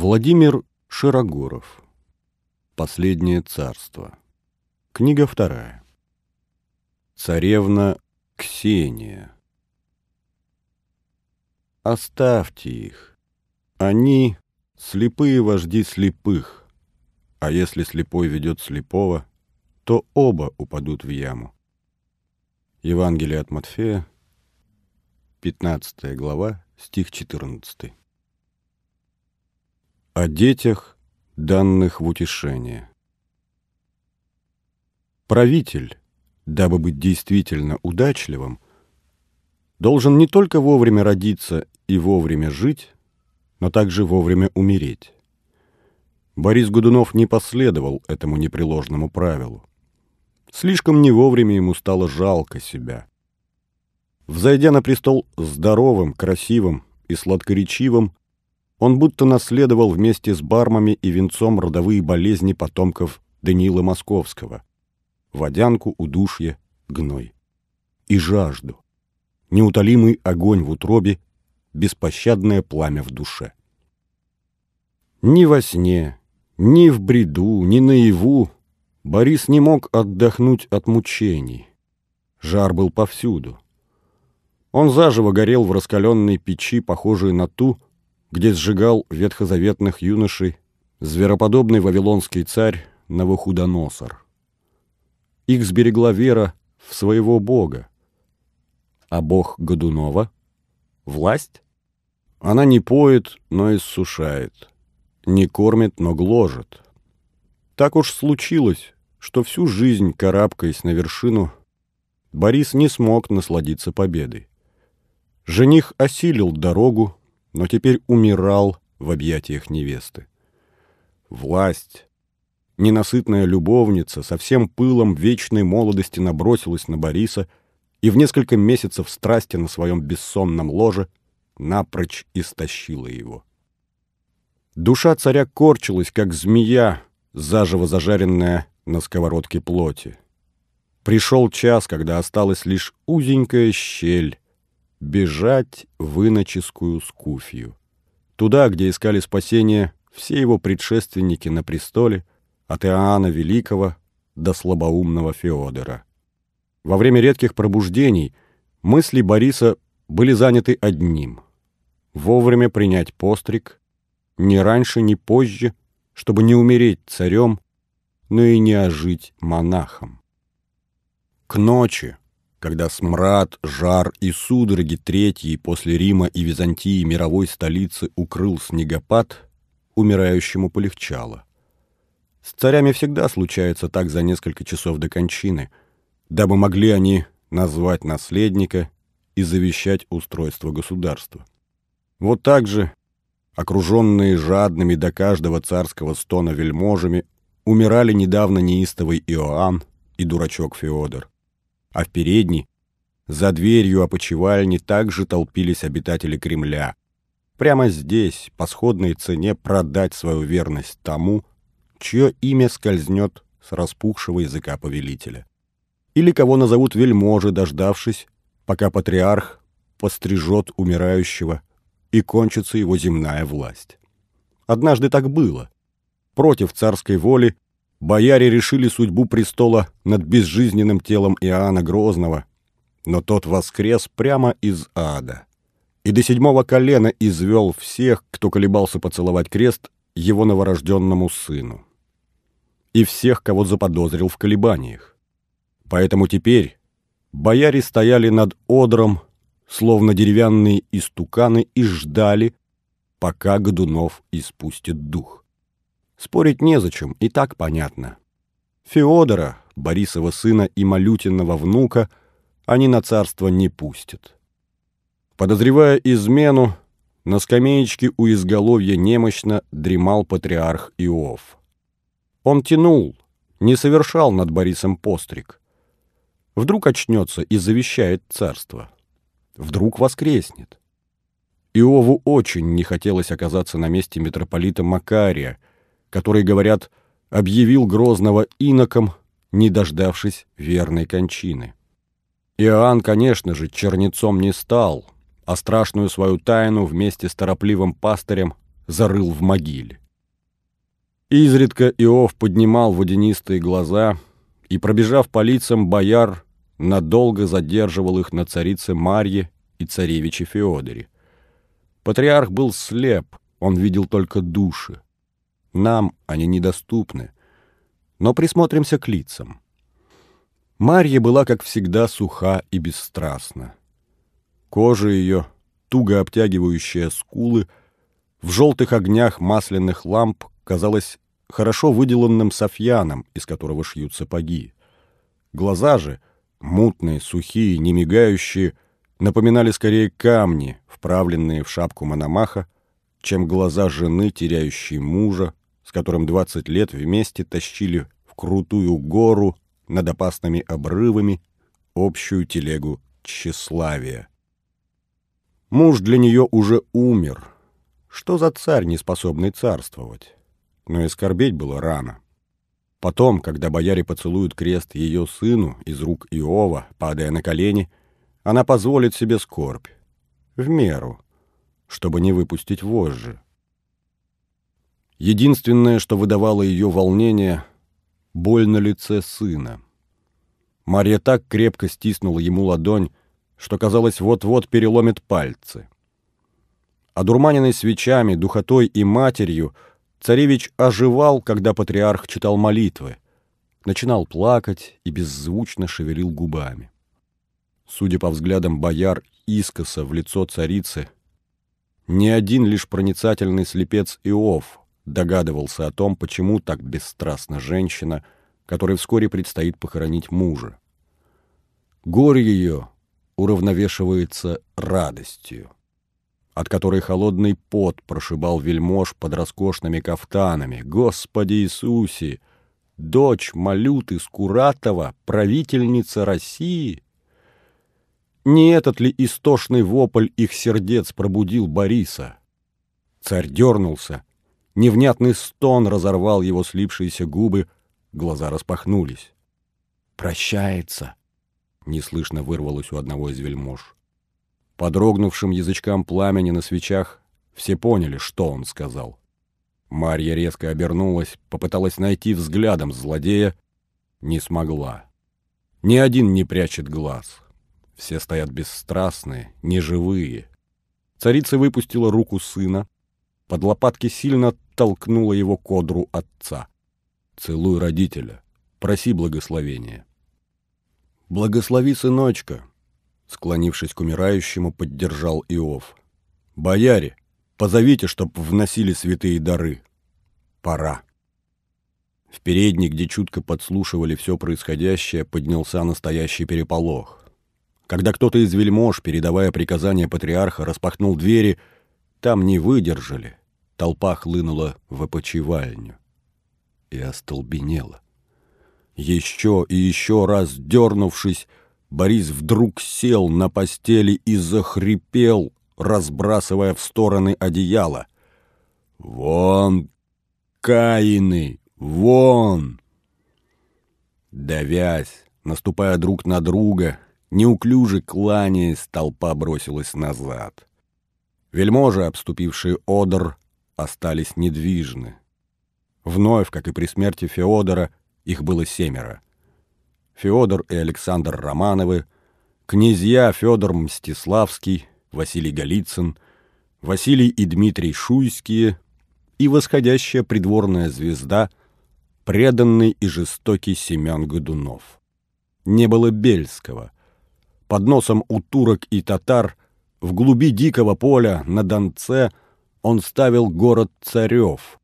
Владимир Широгоров. Последнее царство. Книга вторая. Царевна Ксения. Оставьте их. Они — слепые вожди слепых, а если слепой ведет слепого, то оба упадут в яму. Евангелие от Матфея, 15 глава, стих 14. О детях, данных в утешение. Правитель, дабы быть действительно удачливым, должен не только вовремя родиться и вовремя жить, но также вовремя умереть. Борис Годунов не последовал этому непреложному правилу. Слишком не вовремя ему стало жалко себя. Взойдя на престол здоровым, красивым и сладкоречивым, он будто наследовал вместе с бармами и венцом родовые болезни потомков Даниила Московского. Водянку, удушье, гной. И жажду. Неутолимый огонь в утробе, беспощадное пламя в душе. Ни во сне, ни в бреду, ни наяву Борис не мог отдохнуть от мучений. Жар был повсюду. Он заживо горел в раскаленной печи, похожей на ту, где сжигал ветхозаветных юношей звероподобный вавилонский царь Навуходоносор. Их сберегла вера в своего бога. А бог Годунова — власть? Она не поет, но иссушает, не кормит, но гложет. Так уж случилось, что всю жизнь, карабкаясь на вершину, Борис не смог насладиться победой. Жених осилил дорогу, но теперь умирал в объятиях невесты. Власть, ненасытная любовница, со всем пылом вечной молодости набросилась на Бориса и в несколько месяцев страсти на своем бессонном ложе напрочь истощила его. Душа царя корчилась, как змея, заживо зажаренная на сковородке плоти. Пришел час, когда осталась лишь узенькая щель, бежать в иноческую скуфью. Туда, где искали спасения все его предшественники на престоле, от Иоанна Великого до слабоумного Феодора. Во время редких пробуждений мысли Бориса были заняты одним — вовремя принять постриг, ни раньше, ни позже, чтобы не умереть царем, но и не ожить монахом. К ночи, когда смрад, жар и судороги третьей после Рима и Византии мировой столицы укрыл снегопад, умирающему полегчало. С царями всегда случается так за несколько часов до кончины, дабы могли они назвать наследника и завещать устройство государства. Вот так же, окруженные жадными до каждого царского стона вельможами, умирали недавно неистовый Иоанн и дурачок Феодор а в передней, за дверью опочивальни, также толпились обитатели Кремля. Прямо здесь, по сходной цене, продать свою верность тому, чье имя скользнет с распухшего языка повелителя. Или кого назовут вельможи, дождавшись, пока патриарх пострижет умирающего и кончится его земная власть. Однажды так было. Против царской воли бояре решили судьбу престола над безжизненным телом Иоанна Грозного, но тот воскрес прямо из ада. И до седьмого колена извел всех, кто колебался поцеловать крест, его новорожденному сыну. И всех, кого заподозрил в колебаниях. Поэтому теперь бояре стояли над одром, словно деревянные истуканы, и ждали, пока Годунов испустит дух. Спорить незачем, и так понятно. Феодора, Борисова сына и Малютиного внука, они на царство не пустят. Подозревая измену, на скамеечке у изголовья немощно дремал патриарх Иов. Он тянул, не совершал над Борисом постриг. Вдруг очнется и завещает царство. Вдруг воскреснет. Иову очень не хотелось оказаться на месте митрополита Макария, который, говорят, объявил Грозного иноком, не дождавшись верной кончины. Иоанн, конечно же, чернецом не стал, а страшную свою тайну вместе с торопливым пастырем зарыл в могиле. Изредка Иов поднимал водянистые глаза и, пробежав по лицам бояр, надолго задерживал их на царице Марье и царевиче Феодоре. Патриарх был слеп, он видел только души. Нам они недоступны, но присмотримся к лицам. Марья была, как всегда, суха и бесстрастна. Кожа ее, туго обтягивающая скулы, в желтых огнях масляных ламп казалась хорошо выделанным софьяном, из которого шьют сапоги. Глаза же, мутные, сухие, не мигающие, напоминали скорее камни, вправленные в шапку Мономаха, чем глаза жены, теряющей мужа, с которым двадцать лет вместе тащили в крутую гору над опасными обрывами общую телегу тщеславия. Муж для нее уже умер. Что за царь, не способный царствовать? Но и скорбеть было рано. Потом, когда бояре поцелуют крест ее сыну из рук Иова, падая на колени, она позволит себе скорбь. В меру, чтобы не выпустить вожжи. Единственное, что выдавало ее волнение — боль на лице сына. Марья так крепко стиснула ему ладонь, что, казалось, вот-вот переломит пальцы. Одурманенный свечами, духотой и матерью, царевич оживал, когда патриарх читал молитвы, начинал плакать и беззвучно шевелил губами. Судя по взглядам бояр искоса в лицо царицы, ни один лишь проницательный слепец Иов догадывался о том, почему так бесстрастна женщина, которой вскоре предстоит похоронить мужа. Горе ее уравновешивается радостью, от которой холодный пот прошибал вельмож под роскошными кафтанами. Господи Иисусе! Дочь Малюты Скуратова, правительница России? Не этот ли истошный вопль их сердец пробудил Бориса? Царь дернулся, невнятный стон разорвал его слипшиеся губы, глаза распахнулись. «Прощается!» неслышно вырвалось у одного из вельмож. По дрогнувшим язычкам пламени на свечах все поняли, что он сказал. Марья резко обернулась, попыталась найти взглядом злодея, не смогла. Ни один не прячет глаз. Все стоят бесстрастные, неживые. Царица выпустила руку сына, под лопатки сильно толкнула его кодру отца. «Целуй родителя, проси благословения». «Благослови, сыночка!» Склонившись к умирающему, поддержал Иов. «Бояре, позовите, чтоб вносили святые дары. Пора». В передней, где чутко подслушивали все происходящее, поднялся настоящий переполох. Когда кто-то из вельмож, передавая приказания патриарха, распахнул двери, там не выдержали. Толпа хлынула в опочивальню и остолбенела. Еще и еще раз дернувшись, Борис вдруг сел на постели и захрипел, разбрасывая в стороны одеяло. «Вон, Каины, вон!» Давясь, наступая друг на друга, неуклюже кланяясь, толпа бросилась назад. Вельможи, обступившие Одер, остались недвижны. Вновь, как и при смерти Феодора, их было семеро. Федор и Александр Романовы, князья Федор Мстиславский, Василий Голицын, Василий и Дмитрий Шуйские и восходящая придворная звезда, преданный и жестокий Семен Годунов. Не было Бельского. Под носом у турок и татар в глуби дикого поля на Донце он ставил город Царев,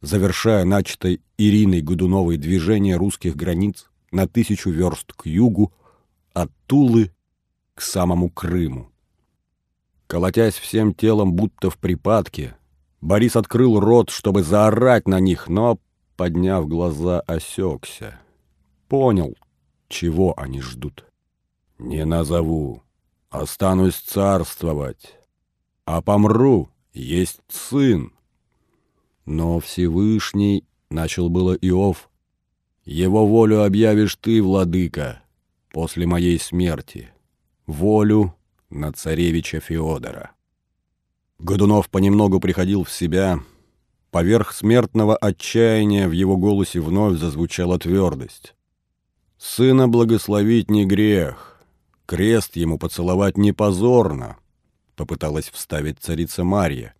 завершая начатое Ириной Годуновой движение русских границ на тысячу верст к югу, от Тулы к самому Крыму. Колотясь всем телом, будто в припадке, Борис открыл рот, чтобы заорать на них, но, подняв глаза, осекся. Понял, чего они ждут. «Не назову, останусь царствовать, а помру, есть сын, но Всевышний, — начал было Иов, — его волю объявишь ты, владыка, после моей смерти, волю на царевича Феодора. Годунов понемногу приходил в себя. Поверх смертного отчаяния в его голосе вновь зазвучала твердость. «Сына благословить не грех, крест ему поцеловать не позорно», — попыталась вставить царица Марья.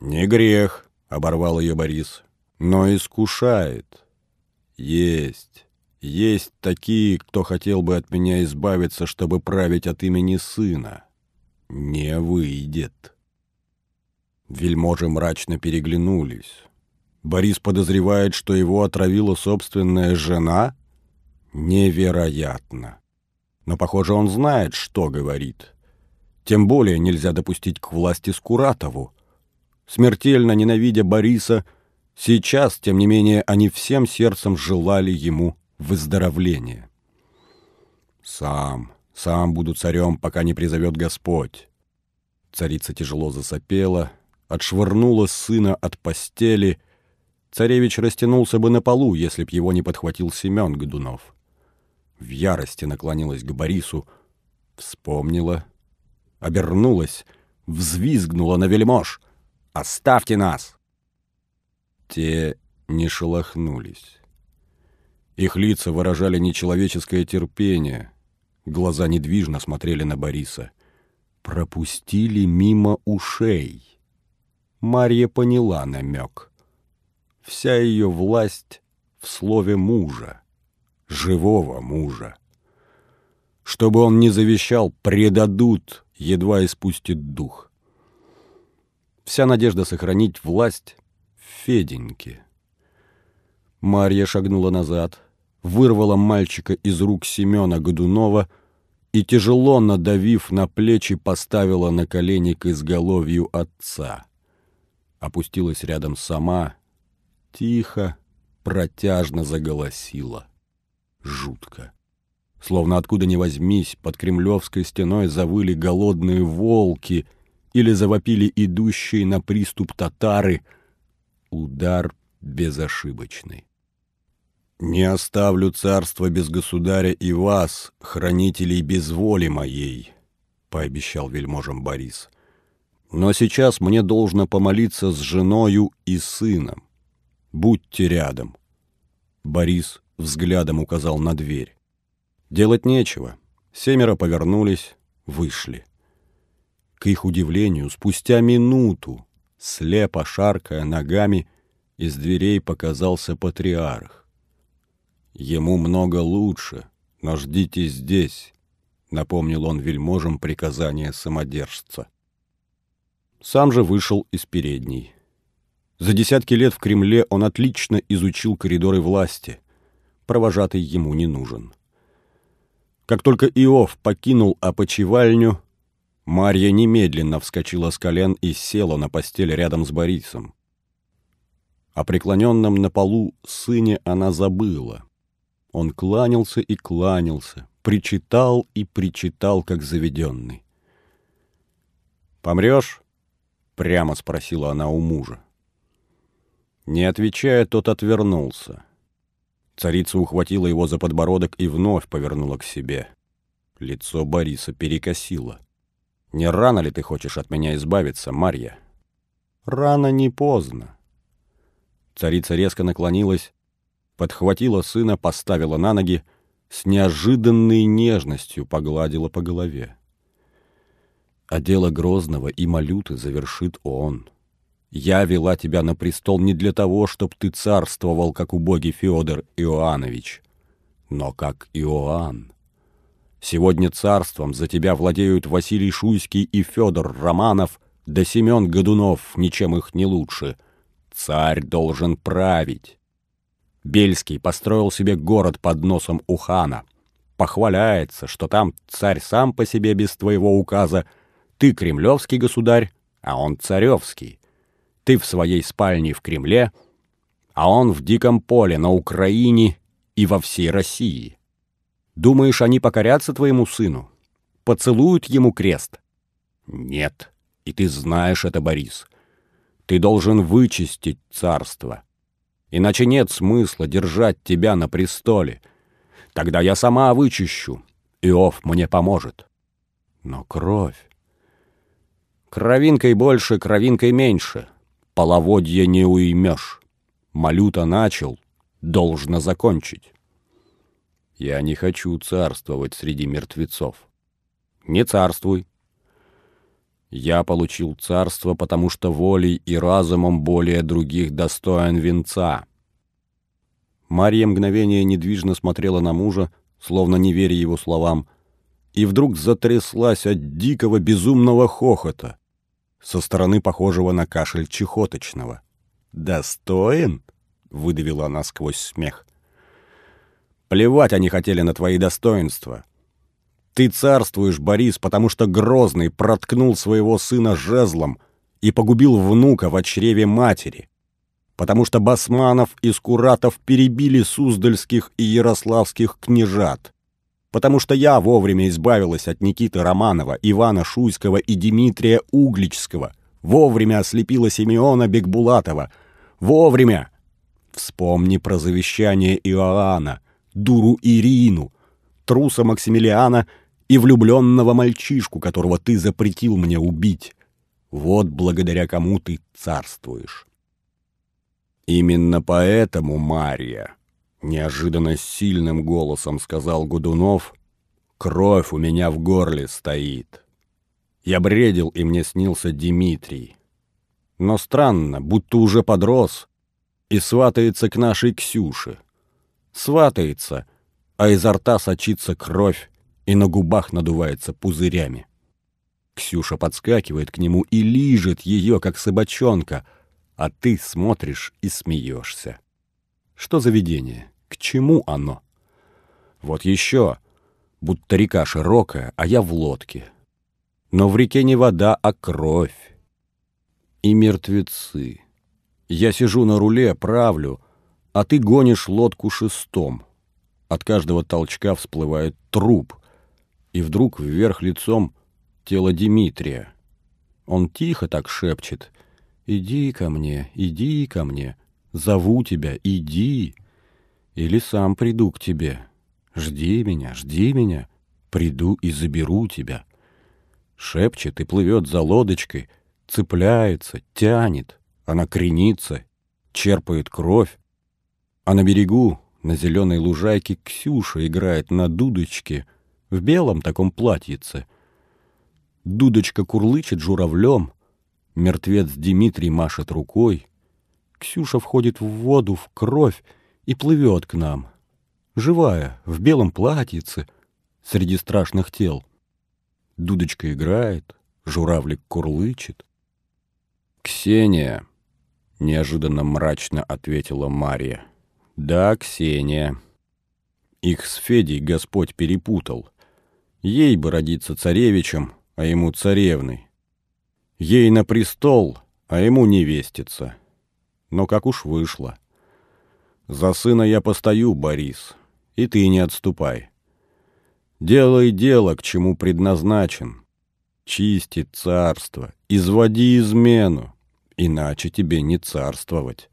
«Не грех», — оборвал ее Борис, — «но искушает. Есть, есть такие, кто хотел бы от меня избавиться, чтобы править от имени сына. Не выйдет». Вельможи мрачно переглянулись. Борис подозревает, что его отравила собственная жена? Невероятно. Но, похоже, он знает, что говорит. Тем более нельзя допустить к власти Скуратову. Смертельно ненавидя Бориса, сейчас, тем не менее, они всем сердцем желали ему выздоровления. «Сам, сам буду царем, пока не призовет Господь». Царица тяжело засопела, отшвырнула сына от постели. Царевич растянулся бы на полу, если б его не подхватил Семен Годунов. В ярости наклонилась к Борису, вспомнила, обернулась, взвизгнула на вельмож. «Оставьте нас!» Те не шелохнулись. Их лица выражали нечеловеческое терпение, глаза недвижно смотрели на Бориса. Пропустили мимо ушей. Марья поняла намек. Вся ее власть в слове мужа, живого мужа. Чтобы он не завещал, предадут, едва испустит дух. Вся надежда сохранить власть в Феденьке. Марья шагнула назад, вырвала мальчика из рук Семена Годунова и, тяжело надавив на плечи, поставила на колени к изголовью отца опустилась рядом сама, тихо, протяжно заголосила. Жутко. Словно откуда ни возьмись, под кремлевской стеной завыли голодные волки или завопили идущие на приступ татары. Удар безошибочный. «Не оставлю царство без государя и вас, хранителей без воли моей», — пообещал вельможам Борис. Но сейчас мне должно помолиться с женою и сыном. Будьте рядом. Борис взглядом указал на дверь. Делать нечего. Семеро повернулись, вышли. К их удивлению, спустя минуту, слепо шаркая ногами, из дверей показался патриарх. «Ему много лучше, но ждите здесь», — напомнил он вельможам приказание самодержца. Сам же вышел из передней. За десятки лет в Кремле он отлично изучил коридоры власти. Провожатый ему не нужен. Как только Иов покинул опочивальню, Марья немедленно вскочила с колен и села на постель рядом с Борисом. О преклоненном на полу сыне она забыла. Он кланялся и кланялся, причитал и причитал, как заведенный. «Помрешь?» Прямо спросила она у мужа. Не отвечая, тот отвернулся. Царица ухватила его за подбородок и вновь повернула к себе. Лицо Бориса перекосило. «Не рано ли ты хочешь от меня избавиться, Марья?» «Рано не поздно». Царица резко наклонилась, подхватила сына, поставила на ноги, с неожиданной нежностью погладила по голове. А дело Грозного и Малюты завершит он. Я вела тебя на престол не для того, чтоб ты царствовал, как убогий Федор Иоаннович, но как Иоанн. Сегодня царством за тебя владеют Василий Шуйский и Федор Романов, да Семен Годунов, ничем их не лучше. Царь должен править. Бельский построил себе город под носом у хана. Похваляется, что там царь сам по себе без твоего указа ты кремлевский государь, а он царевский. Ты в своей спальне в Кремле, а он в диком поле на Украине и во всей России. Думаешь, они покорятся твоему сыну? Поцелуют ему крест? Нет, и ты знаешь это, Борис. Ты должен вычистить царство. Иначе нет смысла держать тебя на престоле. Тогда я сама вычищу. Иов мне поможет. Но кровь... Кровинкой больше, кровинкой меньше. Половодье не уймешь. Малюта начал, должно закончить. Я не хочу царствовать среди мертвецов. Не царствуй. Я получил царство, потому что волей и разумом более других достоин венца. Марья мгновение недвижно смотрела на мужа, словно не веря его словам, и вдруг затряслась от дикого безумного хохота, со стороны похожего на кашель чехоточного. «Достоин?» — выдавила она сквозь смех. «Плевать они хотели на твои достоинства. Ты царствуешь, Борис, потому что Грозный проткнул своего сына жезлом и погубил внука в чреве матери, потому что Басманов и Скуратов перебили суздальских и ярославских княжат, потому что я вовремя избавилась от Никиты Романова, Ивана Шуйского и Дмитрия Угличского, вовремя ослепила Симеона Бекбулатова, вовремя Вспомни про завещание Иоанна, дуру Ирину, труса Максимилиана и влюбленного мальчишку, которого ты запретил мне убить. Вот благодаря кому ты царствуешь. Именно поэтому, Мария, неожиданно сильным голосом сказал Гудунов, кровь у меня в горле стоит. Я бредил, и мне снился Дмитрий. Но странно, будто уже подрос, и сватается к нашей Ксюше. Сватается, а изо рта сочится кровь, и на губах надувается пузырями. Ксюша подскакивает к нему и лижет ее, как собачонка, а ты смотришь и смеешься. Что за видение? К чему оно? Вот еще, будто река широкая, а я в лодке. Но в реке не вода, а кровь. И мертвецы. Я сижу на руле, правлю, а ты гонишь лодку шестом. От каждого толчка всплывает труп, и вдруг вверх лицом тело Дмитрия. Он тихо так шепчет «Иди ко мне, иди ко мне, зову тебя, иди, или сам приду к тебе, жди меня, жди меня, приду и заберу тебя». Шепчет и плывет за лодочкой, цепляется, тянет. Она кренится, черпает кровь. А на берегу, на зеленой лужайке, Ксюша играет на дудочке в белом таком платьице. Дудочка курлычет журавлем, мертвец Дмитрий машет рукой. Ксюша входит в воду, в кровь и плывет к нам. Живая, в белом платьице, среди страшных тел. Дудочка играет, журавлик курлычет. «Ксения!» — неожиданно мрачно ответила Мария. «Да, Ксения. Их с Федей Господь перепутал. Ей бы родиться царевичем, а ему царевной. Ей на престол, а ему невестица. Но как уж вышло. За сына я постою, Борис, и ты не отступай. Делай дело, к чему предназначен. Чисти царство, изводи измену, иначе тебе не царствовать.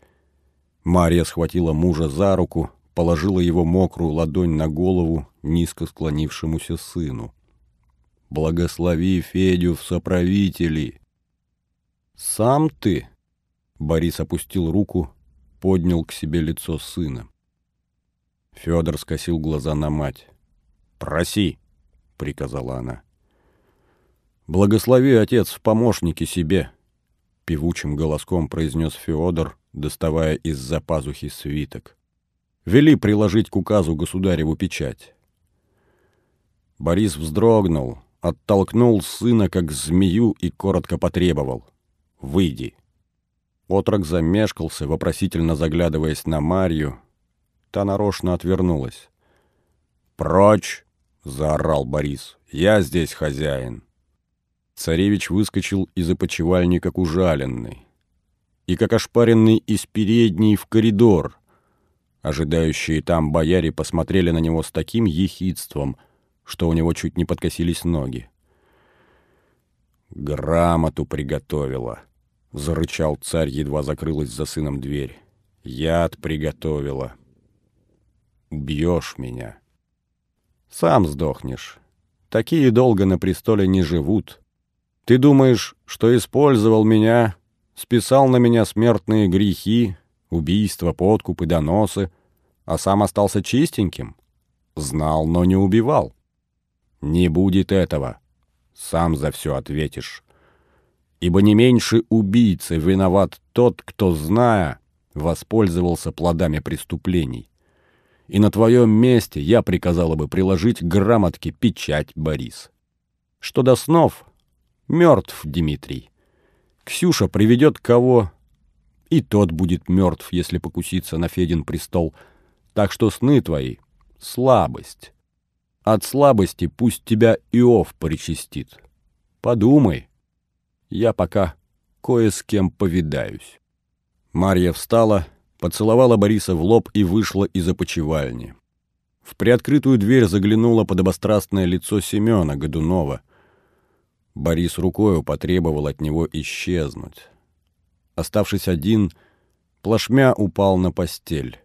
Марья схватила мужа за руку, положила его мокрую ладонь на голову низко склонившемуся сыну. «Благослови Федю в соправители!» «Сам ты?» Борис опустил руку, поднял к себе лицо сына. Федор скосил глаза на мать. «Проси!» — приказала она. «Благослови, отец, в помощники себе!» — певучим голоском произнес Феодор, доставая из-за пазухи свиток. «Вели приложить к указу государеву печать». Борис вздрогнул, оттолкнул сына, как змею, и коротко потребовал. «Выйди». Отрок замешкался, вопросительно заглядываясь на Марью. Та нарочно отвернулась. «Прочь!» — заорал Борис. «Я здесь хозяин». Царевич выскочил из опочивальни, как ужаленный, и как ошпаренный из передней в коридор. Ожидающие там бояре посмотрели на него с таким ехидством, что у него чуть не подкосились ноги. «Грамоту приготовила», — зарычал царь, едва закрылась за сыном дверь. «Яд приготовила. Убьешь меня. Сам сдохнешь. Такие долго на престоле не живут». Ты думаешь, что использовал меня, списал на меня смертные грехи, убийства, подкупы, доносы, а сам остался чистеньким? Знал, но не убивал. Не будет этого. Сам за все ответишь. Ибо не меньше убийцы виноват тот, кто, зная, воспользовался плодами преступлений. И на твоем месте я приказала бы приложить грамотке печать, Борис. Что до снов, мертв Дмитрий. Ксюша приведет кого, и тот будет мертв, если покуситься на Федин престол. Так что сны твои — слабость. От слабости пусть тебя Иов причастит. Подумай. Я пока кое с кем повидаюсь. Марья встала, поцеловала Бориса в лоб и вышла из опочивальни. В приоткрытую дверь заглянуло подобострастное лицо Семена Годунова. Борис рукою потребовал от него исчезнуть. Оставшись один, плашмя упал на постель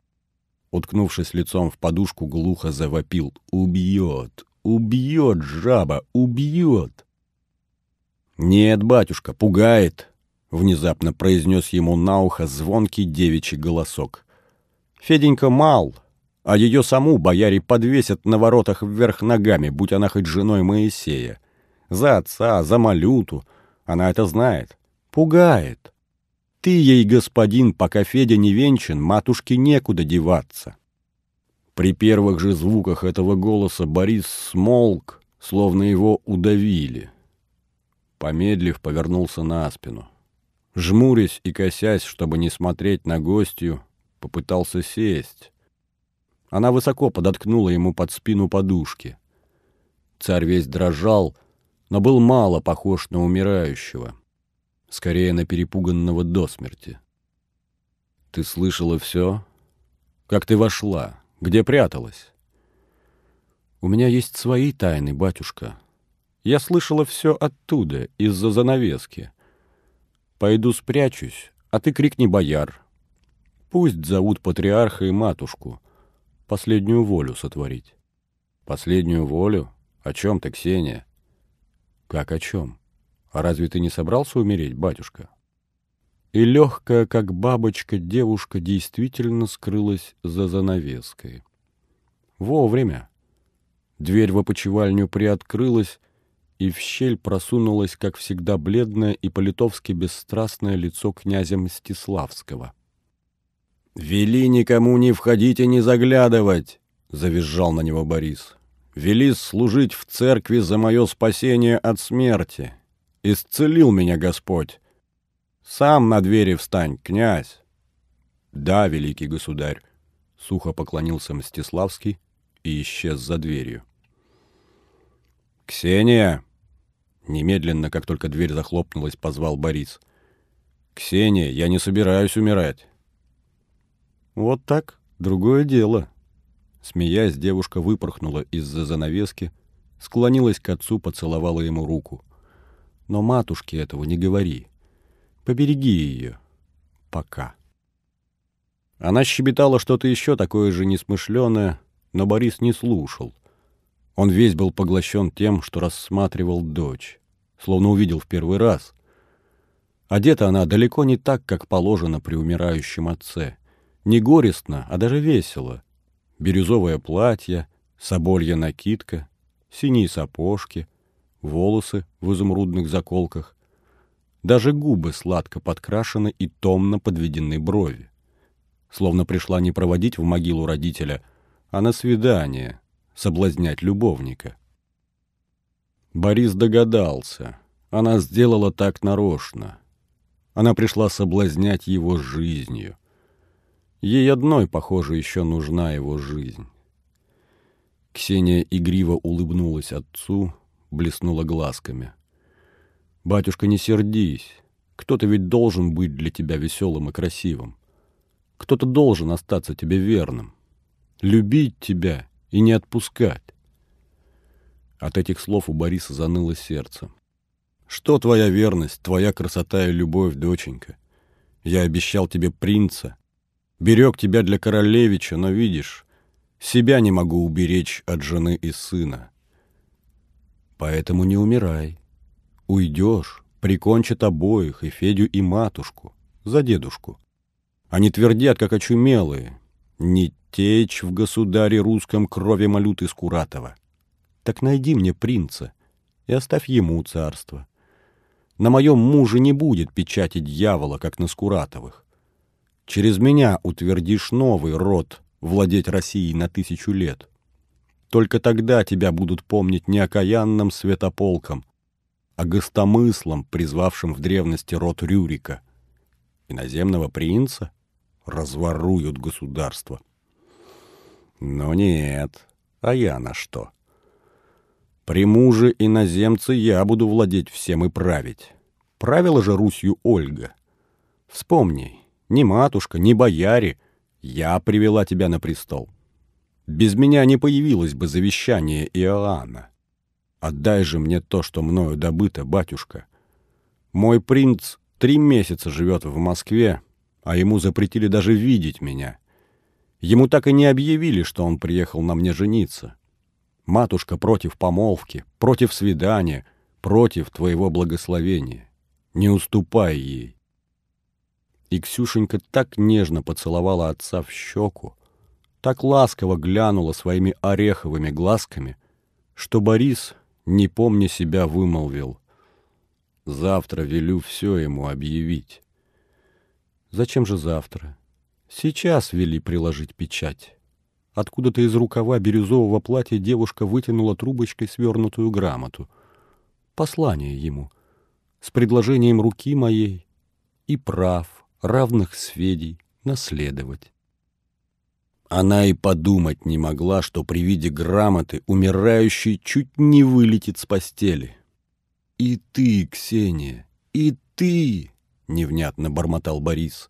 уткнувшись лицом в подушку, глухо завопил «Убьет! Убьет, жаба! Убьет!» «Нет, батюшка, пугает!» — внезапно произнес ему на ухо звонкий девичий голосок. «Феденька мал, а ее саму бояре подвесят на воротах вверх ногами, будь она хоть женой Моисея. За отца, за малюту, она это знает. Пугает!» Ты ей, господин, пока Федя не венчан, матушке некуда деваться. При первых же звуках этого голоса Борис смолк, словно его удавили. Помедлив, повернулся на спину. Жмурясь и косясь, чтобы не смотреть на гостью, попытался сесть. Она высоко подоткнула ему под спину подушки. Царь весь дрожал, но был мало похож на умирающего скорее на перепуганного до смерти. «Ты слышала все? Как ты вошла? Где пряталась?» «У меня есть свои тайны, батюшка. Я слышала все оттуда, из-за занавески. Пойду спрячусь, а ты крикни бояр. Пусть зовут патриарха и матушку. Последнюю волю сотворить». «Последнюю волю? О чем ты, Ксения?» «Как о чем?» А разве ты не собрался умереть, батюшка? И легкая, как бабочка, девушка действительно скрылась за занавеской. Вовремя. Дверь в опочивальню приоткрылась, и в щель просунулось, как всегда, бледное и по-литовски бесстрастное лицо князя Мстиславского. «Вели никому не входить и не заглядывать!» — завизжал на него Борис. «Вели служить в церкви за мое спасение от смерти. Исцелил меня Господь. Сам на двери встань, князь. Да, великий государь, сухо поклонился Мстиславский и исчез за дверью. Ксения! Немедленно, как только дверь захлопнулась, позвал Борис. Ксения, я не собираюсь умирать. Вот так, другое дело. Смеясь, девушка выпорхнула из-за занавески, склонилась к отцу, поцеловала ему руку. Но матушке этого не говори. Побереги ее. Пока. Она щебетала что-то еще такое же несмышленое, но Борис не слушал. Он весь был поглощен тем, что рассматривал дочь, словно увидел в первый раз. Одета она далеко не так, как положено при умирающем отце. Не горестно, а даже весело. Бирюзовое платье, соболья накидка, синие сапожки — волосы в изумрудных заколках. Даже губы сладко подкрашены и томно подведены брови. Словно пришла не проводить в могилу родителя, а на свидание, соблазнять любовника. Борис догадался. Она сделала так нарочно. Она пришла соблазнять его жизнью. Ей одной, похоже, еще нужна его жизнь. Ксения игриво улыбнулась отцу, блеснула глазками. «Батюшка, не сердись. Кто-то ведь должен быть для тебя веселым и красивым. Кто-то должен остаться тебе верным. Любить тебя и не отпускать». От этих слов у Бориса заныло сердце. «Что твоя верность, твоя красота и любовь, доченька? Я обещал тебе принца, берег тебя для королевича, но, видишь, себя не могу уберечь от жены и сына. Поэтому не умирай. Уйдешь, прикончат обоих, и Федю, и матушку, за дедушку. Они твердят, как очумелые, не течь в государе русском крови молют из Куратова. Так найди мне принца и оставь ему царство. На моем муже не будет печати дьявола, как на Скуратовых. Через меня утвердишь новый род владеть Россией на тысячу лет. Только тогда тебя будут помнить не окаянным святополком, а гостомыслом, призвавшим в древности род Рюрика. Иноземного принца разворуют государство. Но нет, а я на что? При муже иноземце я буду владеть всем и править. Правила же Русью Ольга. Вспомни, ни матушка, ни бояре, я привела тебя на престол. Без меня не появилось бы завещание Иоанна. Отдай же мне то, что мною добыто, батюшка. Мой принц три месяца живет в Москве, а ему запретили даже видеть меня. Ему так и не объявили, что он приехал на мне жениться. Матушка против помолвки, против свидания, против твоего благословения. Не уступай ей. И Ксюшенька так нежно поцеловала отца в щеку, так ласково глянула своими ореховыми глазками, что Борис, не помня себя, вымолвил. «Завтра велю все ему объявить». «Зачем же завтра? Сейчас вели приложить печать». Откуда-то из рукава бирюзового платья девушка вытянула трубочкой свернутую грамоту. Послание ему. С предложением руки моей и прав, равных сведей, наследовать. Она и подумать не могла, что при виде грамоты умирающий чуть не вылетит с постели. «И ты, Ксения, и ты!» — невнятно бормотал Борис.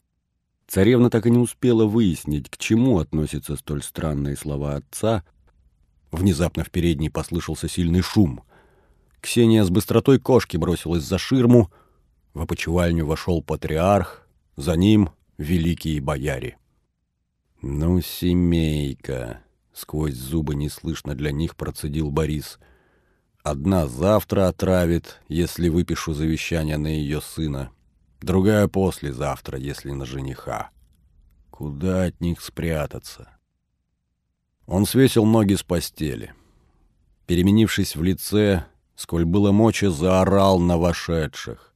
Царевна так и не успела выяснить, к чему относятся столь странные слова отца. Внезапно в передней послышался сильный шум. Ксения с быстротой кошки бросилась за ширму. В опочивальню вошел патриарх, за ним великие бояре. «Ну, семейка!» — сквозь зубы неслышно для них процедил Борис. «Одна завтра отравит, если выпишу завещание на ее сына, другая послезавтра, если на жениха. Куда от них спрятаться? Он свесил ноги с постели. Переменившись в лице, сколь было мочи, заорал на вошедших.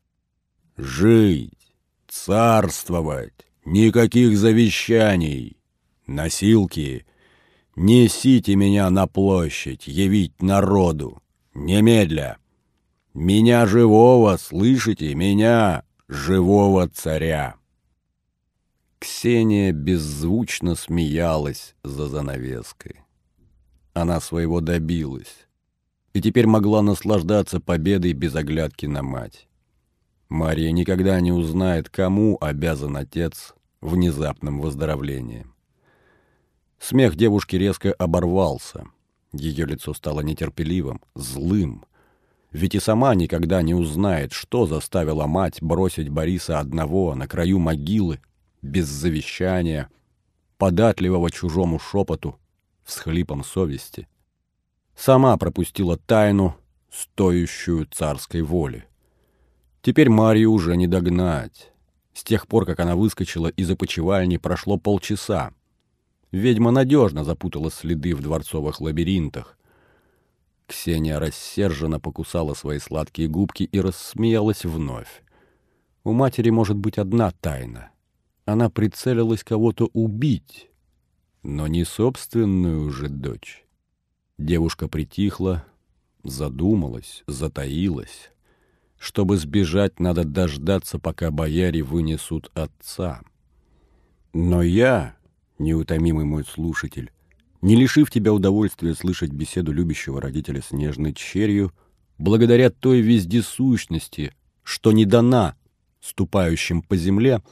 «Жить! Царствовать! Никаких завещаний! Носилки! Несите меня на площадь, явить народу! Немедля! Меня живого, слышите, меня, живого царя. Ксения беззвучно смеялась за занавеской. Она своего добилась и теперь могла наслаждаться победой без оглядки на мать. Мария никогда не узнает, кому обязан отец внезапным выздоровлением. Смех девушки резко оборвался. Ее лицо стало нетерпеливым, злым, ведь и сама никогда не узнает, что заставила мать бросить Бориса одного на краю могилы, без завещания, податливого чужому шепоту, всхлипом совести. Сама пропустила тайну, стоящую царской воли. Теперь Марию уже не догнать. С тех пор, как она выскочила из опочивальни, прошло полчаса. Ведьма надежно запутала следы в дворцовых лабиринтах. Ксения рассерженно покусала свои сладкие губки и рассмеялась вновь. У матери может быть одна тайна. Она прицелилась кого-то убить, но не собственную же дочь. Девушка притихла, задумалась, затаилась. Чтобы сбежать, надо дождаться, пока бояре вынесут отца. Но я, неутомимый мой слушатель, не лишив тебя удовольствия слышать беседу любящего родителя с нежной черью, благодаря той вездесущности, что не дана ступающим по земле,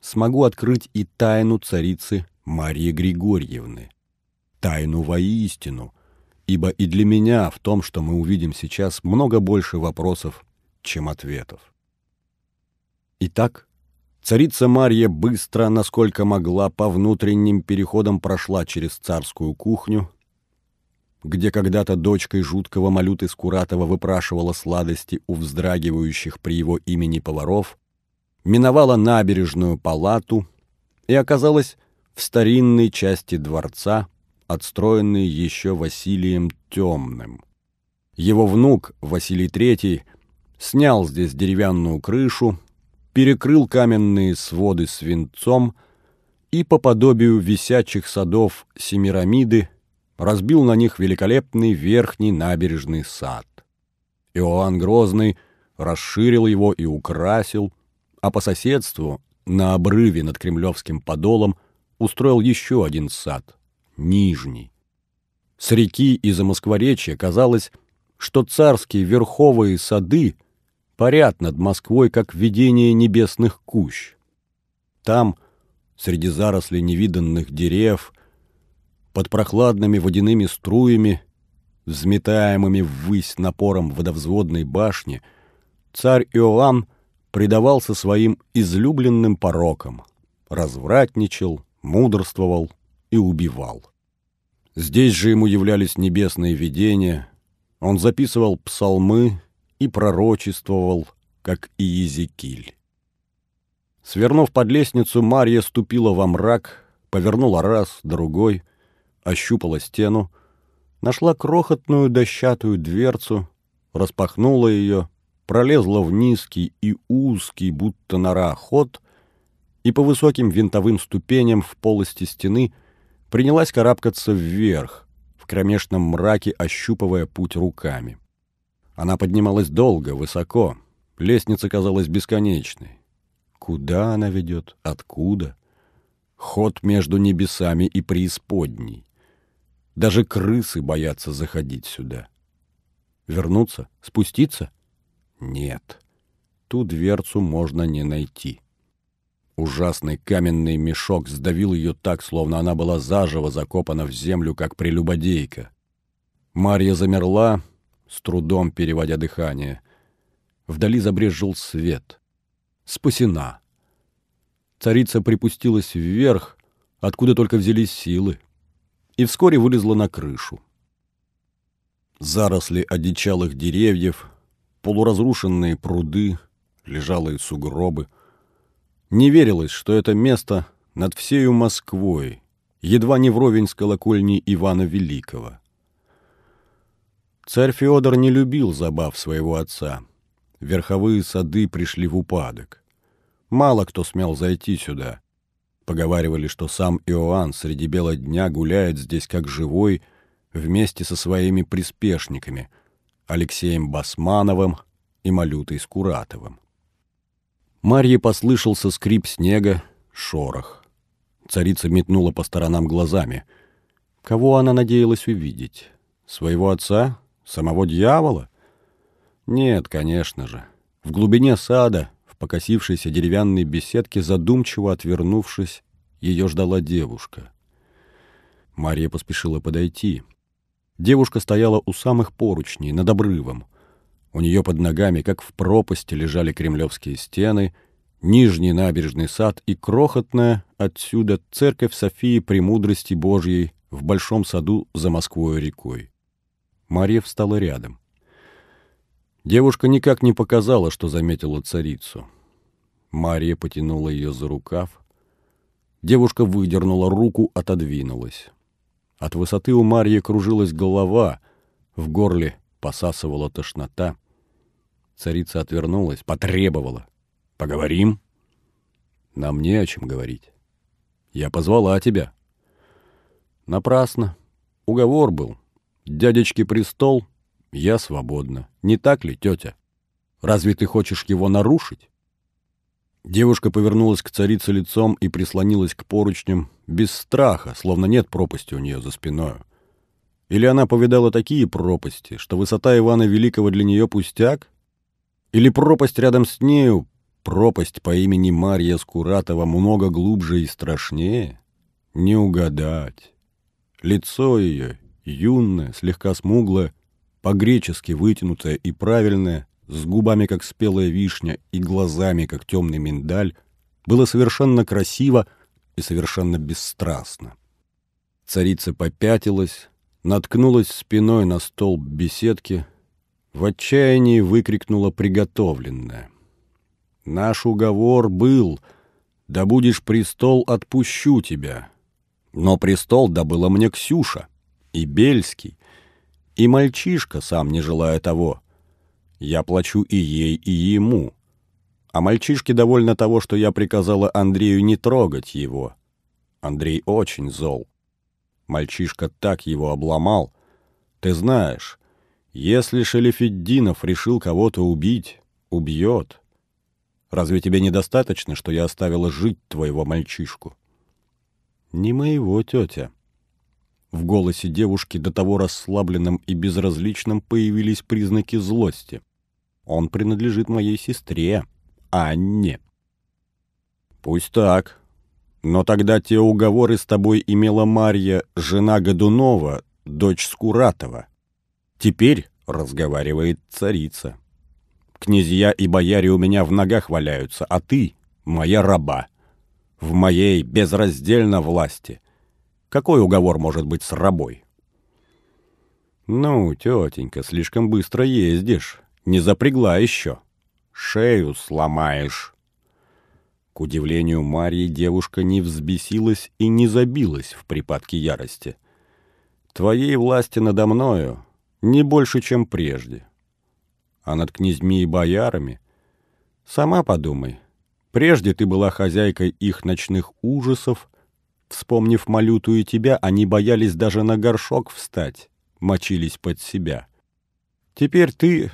смогу открыть и тайну царицы Марии Григорьевны. Тайну воистину, ибо и для меня в том, что мы увидим сейчас, много больше вопросов, чем ответов. Итак, Царица Марья быстро, насколько могла, по внутренним переходам прошла через царскую кухню, где когда-то дочкой жуткого Малюты Скуратова выпрашивала сладости у вздрагивающих при его имени поваров, миновала набережную палату и оказалась в старинной части дворца, отстроенной еще Василием Темным. Его внук Василий III снял здесь деревянную крышу, перекрыл каменные своды свинцом и по подобию висячих садов Семирамиды разбил на них великолепный верхний набережный сад. Иоанн Грозный расширил его и украсил, а по соседству, на обрыве над Кремлевским подолом, устроил еще один сад, Нижний. С реки и за Москворечья казалось, что царские верховые сады парят над Москвой, как видение небесных кущ. Там, среди зарослей невиданных дерев, под прохладными водяными струями, взметаемыми ввысь напором водовзводной башни, царь Иоанн предавался своим излюбленным порокам, развратничал, мудрствовал и убивал. Здесь же ему являлись небесные видения, он записывал псалмы и пророчествовал, как и Езекиль. Свернув под лестницу, Марья ступила во мрак, повернула раз, другой, ощупала стену, нашла крохотную дощатую дверцу, распахнула ее, пролезла в низкий и узкий, будто нора, ход и по высоким винтовым ступеням в полости стены принялась карабкаться вверх, в кромешном мраке ощупывая путь руками. Она поднималась долго, высоко, лестница казалась бесконечной. Куда она ведет? Откуда? Ход между небесами и преисподней. Даже крысы боятся заходить сюда. Вернуться? Спуститься? Нет. Ту дверцу можно не найти. Ужасный каменный мешок сдавил ее так, словно она была заживо закопана в землю, как прелюбодейка. Марья замерла, с трудом переводя дыхание. Вдали забрезжил свет. Спасена. Царица припустилась вверх, откуда только взялись силы и вскоре вылезла на крышу. Заросли одичалых деревьев, полуразрушенные пруды, лежалые сугробы. Не верилось, что это место над всею Москвой, едва не вровень с колокольней Ивана Великого. Царь Феодор не любил забав своего отца. Верховые сады пришли в упадок. Мало кто смел зайти сюда. Поговаривали, что сам Иоанн среди бела дня гуляет здесь как живой вместе со своими приспешниками Алексеем Басмановым и Малютой Скуратовым. Марье послышался скрип снега, шорох. Царица метнула по сторонам глазами. Кого она надеялась увидеть? Своего отца? Самого дьявола? Нет, конечно же. В глубине сада покосившейся деревянной беседке, задумчиво отвернувшись, ее ждала девушка. Мария поспешила подойти. Девушка стояла у самых поручней, над обрывом. У нее под ногами, как в пропасти, лежали кремлевские стены, нижний набережный сад и крохотная отсюда церковь Софии Премудрости Божьей в большом саду за Москвой рекой. Мария встала рядом. Девушка никак не показала, что заметила царицу. Мария потянула ее за рукав. Девушка выдернула руку, отодвинулась. От высоты у Марьи кружилась голова, в горле посасывала тошнота. Царица отвернулась, потребовала. «Поговорим?» «Нам не о чем говорить. Я позвала тебя». «Напрасно. Уговор был. Дядечки престол — я свободна. Не так ли, тетя? Разве ты хочешь его нарушить? Девушка повернулась к царице лицом и прислонилась к поручням без страха, словно нет пропасти у нее за спиной. Или она повидала такие пропасти, что высота Ивана Великого для нее пустяк? Или пропасть рядом с нею, пропасть по имени Марья Скуратова много глубже и страшнее? Не угадать. Лицо ее, юное, слегка смуглое, по-гречески вытянутая и правильная, с губами, как спелая вишня, и глазами, как темный миндаль, было совершенно красиво и совершенно бесстрастно. Царица попятилась, наткнулась спиной на столб беседки, в отчаянии выкрикнула приготовленное. «Наш уговор был, да будешь престол, отпущу тебя. Но престол добыла мне Ксюша, и Бельский, и мальчишка, сам не желая того. Я плачу и ей, и ему. А мальчишке довольно того, что я приказала Андрею не трогать его. Андрей очень зол. Мальчишка так его обломал. Ты знаешь, если Шелефеддинов решил кого-то убить, убьет. Разве тебе недостаточно, что я оставила жить твоего мальчишку? Не моего, тетя. В голосе девушки, до того расслабленном и безразличном, появились признаки злости. Он принадлежит моей сестре, Анне. Пусть так. Но тогда те уговоры с тобой имела Марья, жена Годунова, дочь Скуратова. Теперь разговаривает царица. Князья и бояре у меня в ногах валяются, а ты — моя раба. В моей безраздельно власти. Какой уговор может быть с рабой? Ну, тетенька, слишком быстро ездишь. Не запрягла еще. Шею сломаешь. К удивлению Марьи девушка не взбесилась и не забилась в припадке ярости. Твоей власти надо мною не больше, чем прежде. А над князьми и боярами сама подумай. Прежде ты была хозяйкой их ночных ужасов. Вспомнив малютую тебя, они боялись даже на горшок встать, мочились под себя. Теперь ты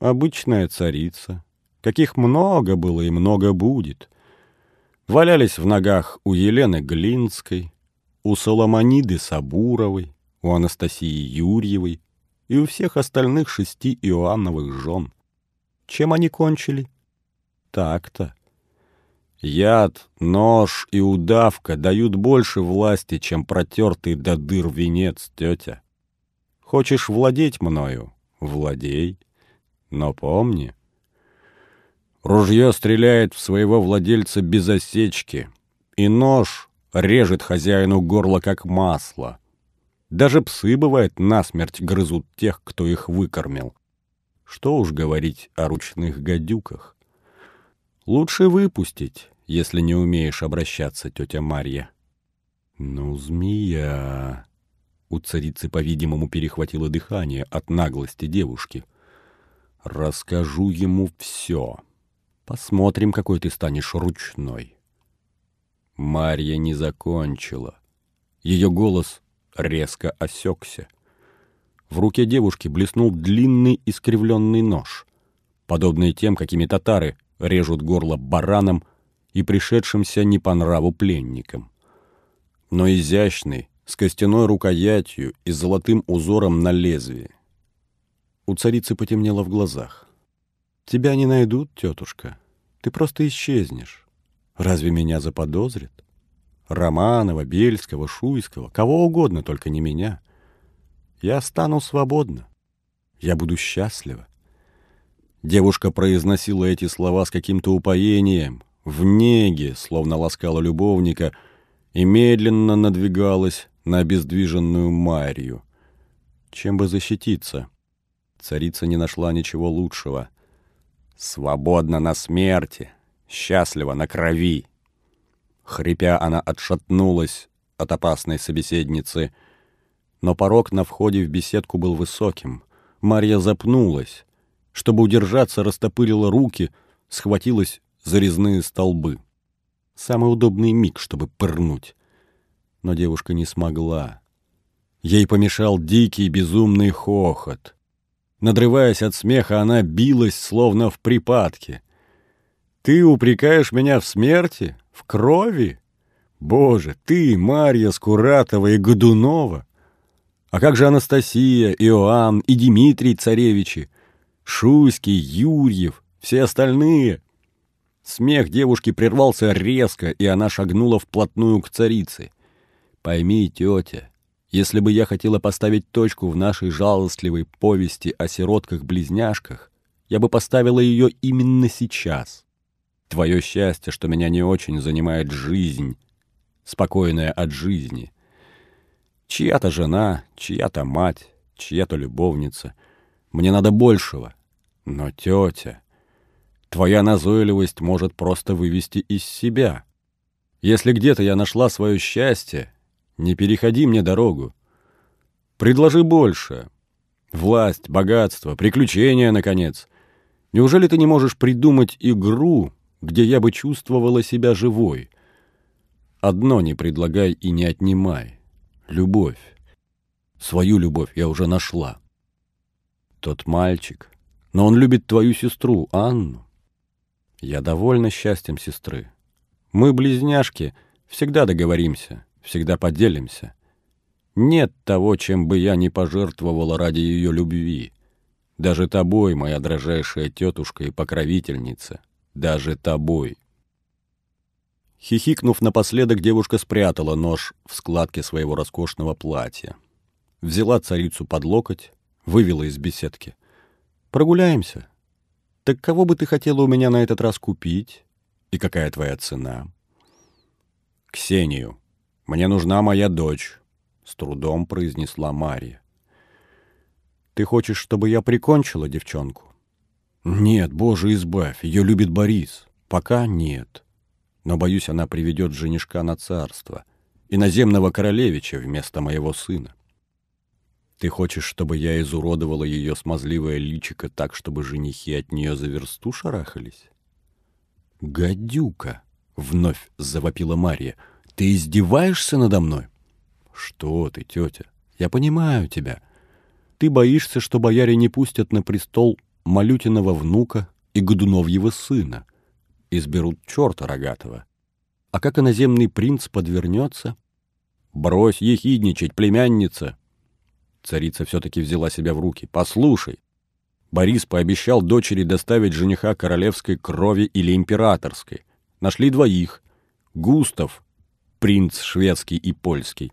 обычная царица, каких много было и много будет. Валялись в ногах у Елены Глинской, у Соломониды Сабуровой, у Анастасии Юрьевой и у всех остальных шести Иоанновых жен. Чем они кончили? Так-то. Яд, нож и удавка дают больше власти, чем протертый до дыр венец, тетя. Хочешь владеть мною? Владей. Но помни, ружье стреляет в своего владельца без осечки, и нож режет хозяину горло как масло. Даже псы, бывает, насмерть грызут тех, кто их выкормил. Что уж говорить о ручных гадюках. Лучше выпустить, если не умеешь обращаться, тетя Марья. Ну, змея... У царицы, по-видимому, перехватило дыхание от наглости девушки. Расскажу ему все. Посмотрим, какой ты станешь ручной. Марья не закончила. Ее голос резко осекся. В руке девушки блеснул длинный искривленный нож, подобный тем, какими татары режут горло баранам и пришедшимся не по нраву пленникам. Но изящный, с костяной рукоятью и золотым узором на лезвии. У царицы потемнело в глазах. «Тебя не найдут, тетушка. Ты просто исчезнешь. Разве меня заподозрят? Романова, Бельского, Шуйского, кого угодно, только не меня. Я стану свободна. Я буду счастлива. Девушка произносила эти слова с каким-то упоением, в неге, словно ласкала любовника, и медленно надвигалась на обездвиженную Марию. Чем бы защититься? Царица не нашла ничего лучшего. Свободна на смерти, счастлива на крови. Хрипя, она отшатнулась от опасной собеседницы, но порог на входе в беседку был высоким. Марья запнулась. Чтобы удержаться, растопырила руки, схватилась за резные столбы. Самый удобный миг, чтобы пырнуть. Но девушка не смогла. Ей помешал дикий безумный хохот. Надрываясь от смеха, она билась, словно в припадке. «Ты упрекаешь меня в смерти? В крови? Боже, ты, Марья Скуратова и Годунова! А как же Анастасия, Иоанн и Дмитрий царевичи? Шуйский, Юрьев, все остальные?» Смех девушки прервался резко, и она шагнула вплотную к царице. «Пойми, тетя, если бы я хотела поставить точку в нашей жалостливой повести о сиротках-близняшках, я бы поставила ее именно сейчас. Твое счастье, что меня не очень занимает жизнь, спокойная от жизни. Чья-то жена, чья-то мать, чья-то любовница. Мне надо большего. Но тетя, твоя назойливость может просто вывести из себя. Если где-то я нашла свое счастье, не переходи мне дорогу. Предложи больше. Власть, богатство, приключения, наконец. Неужели ты не можешь придумать игру, где я бы чувствовала себя живой? Одно не предлагай и не отнимай. Любовь. Свою любовь я уже нашла. Тот мальчик. Но он любит твою сестру, Анну. Я довольна счастьем сестры. Мы, близняшки, всегда договоримся, всегда поделимся. Нет того, чем бы я не пожертвовала ради ее любви. Даже тобой, моя дрожайшая тетушка и покровительница. Даже тобой. Хихикнув напоследок, девушка спрятала нож в складке своего роскошного платья. Взяла царицу под локоть, вывела из беседки. «Прогуляемся. Так кого бы ты хотела у меня на этот раз купить? И какая твоя цена?» «Ксению. Мне нужна моя дочь», — с трудом произнесла Мария. Ты хочешь, чтобы я прикончила девчонку? Нет, боже, избавь, ее любит Борис. Пока нет. Но, боюсь, она приведет женишка на царство, иноземного королевича вместо моего сына. Ты хочешь, чтобы я изуродовала ее смазливое личико так, чтобы женихи от нее за версту шарахались? «Гадюка!» — вновь завопила Мария. «Ты издеваешься надо мной?» «Что ты, тетя? Я понимаю тебя. Ты боишься, что бояре не пустят на престол Малютиного внука и Годуновьего сына, изберут черта рогатого. А как иноземный принц подвернется? Брось ехидничать, племянница! Царица все-таки взяла себя в руки. Послушай, Борис пообещал дочери доставить жениха королевской крови или императорской. Нашли двоих. Густав, принц шведский и польский,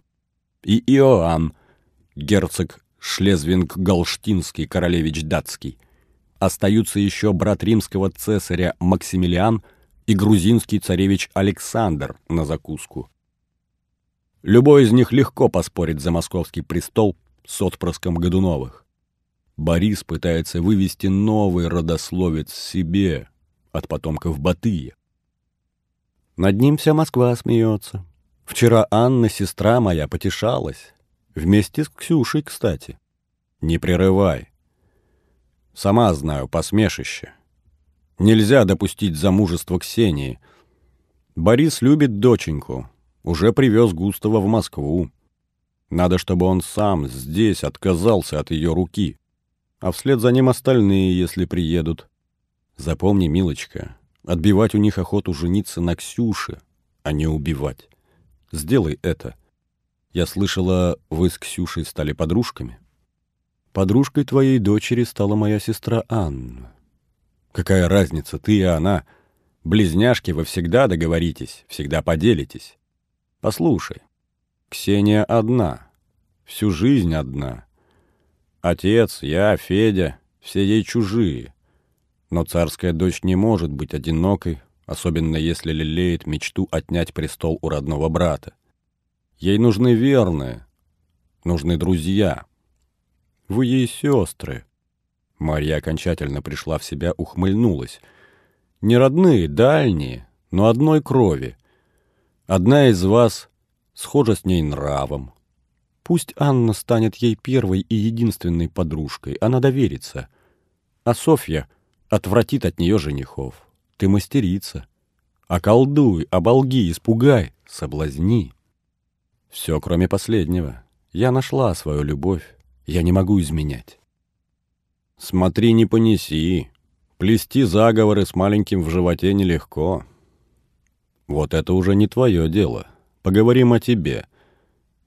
и Иоанн, герцог Шлезвинг-Галштинский, королевич датский. Остаются еще брат римского цесаря Максимилиан и грузинский царевич Александр на закуску. Любой из них легко поспорит за московский престол с отпрыском Годуновых. Борис пытается вывести новый родословец себе от потомков Батыя. Над ним вся Москва смеется. Вчера Анна, сестра моя, потешалась. Вместе с Ксюшей, кстати. Не прерывай. Сама знаю, посмешище. Нельзя допустить замужество Ксении. Борис любит доченьку. Уже привез Густава в Москву. Надо, чтобы он сам здесь отказался от ее руки. А вслед за ним остальные, если приедут. Запомни, милочка, отбивать у них охоту жениться на Ксюше, а не убивать. Сделай это. Я слышала, вы с Ксюшей стали подружками. Подружкой твоей дочери стала моя сестра Анна. Какая разница, ты и она? Близняшки вы всегда договоритесь, всегда поделитесь. Послушай, Ксения одна, всю жизнь одна. Отец, я, Федя, все ей чужие. Но царская дочь не может быть одинокой, особенно если лелеет мечту отнять престол у родного брата. Ей нужны верные, нужны друзья. Вы ей сестры. Марья окончательно пришла в себя, ухмыльнулась. Не родные, дальние, но одной крови. Одна из вас схожа с ней нравом. Пусть Анна станет ей первой и единственной подружкой, она доверится. А Софья отвратит от нее женихов. Ты мастерица. Околдуй, оболги, испугай, соблазни. Все, кроме последнего. Я нашла свою любовь. Я не могу изменять. Смотри, не понеси. Плести заговоры с маленьким в животе нелегко. Вот это уже не твое дело. Поговорим о тебе.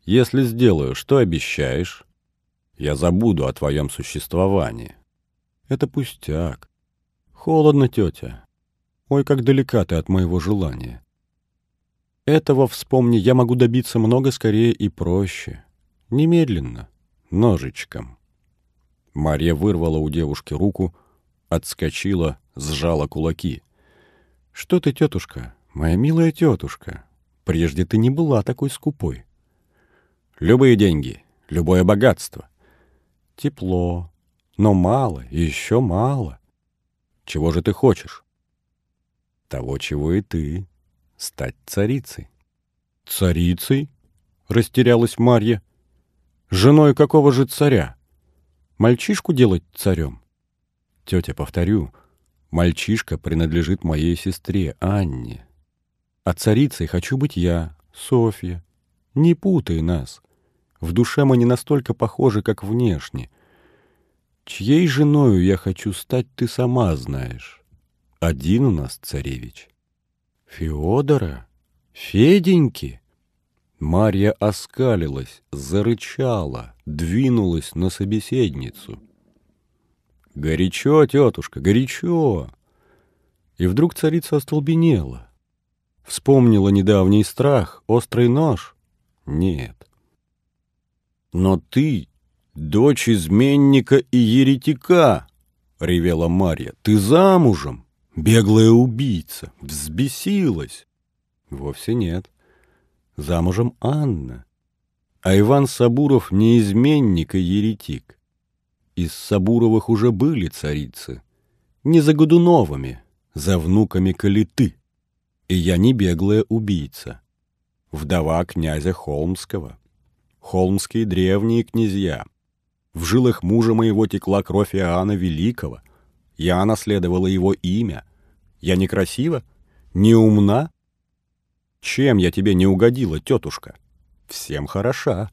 Если сделаю, что обещаешь? Я забуду о твоем существовании. Это пустяк. Холодно, тетя. Ой, как далека ты от моего желания. Этого, вспомни, я могу добиться много скорее и проще. Немедленно, ножичком. Марья вырвала у девушки руку, отскочила, сжала кулаки. «Что ты, тетушка, моя милая тетушка, прежде ты не была такой скупой». Любые деньги, любое богатство. Тепло, но мало, еще мало. Чего же ты хочешь? Того, чего и ты. Стать царицей. Царицей? Растерялась Марья. Женой какого же царя? Мальчишку делать царем? Тетя, повторю, мальчишка принадлежит моей сестре Анне. А царицей хочу быть я, Софья. Не путай нас. В душе мы не настолько похожи, как внешне. Чьей женою я хочу стать, ты сама знаешь. Один у нас царевич. Феодора? Феденьки? Марья оскалилась, зарычала, двинулась на собеседницу. «Горячо, тетушка, горячо!» И вдруг царица остолбенела. Вспомнила недавний страх, острый нож. Нет. «Но ты дочь изменника и еретика!» — ревела Марья. «Ты замужем! Беглая убийца! Взбесилась!» «Вовсе нет. Замужем Анна. А Иван Сабуров не изменник и еретик. Из Сабуровых уже были царицы. Не за Годуновыми, за внуками Калиты. И я не беглая убийца. Вдова князя Холмского. Холмские древние князья. В жилах мужа моего текла кровь Иоанна Великого. Я наследовала его имя. Я некрасива? Не умна? Чем я тебе не угодила, тетушка? Всем хороша.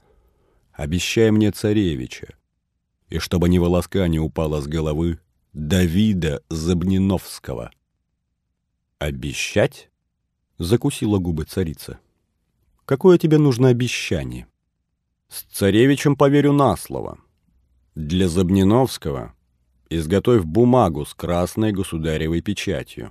Обещай мне царевича. И чтобы ни волоска не упала с головы Давида Забниновского. Обещать? Закусила губы царица. Какое тебе нужно обещание? С царевичем поверю на слово. Для Забниновского изготовь бумагу с красной государевой печатью.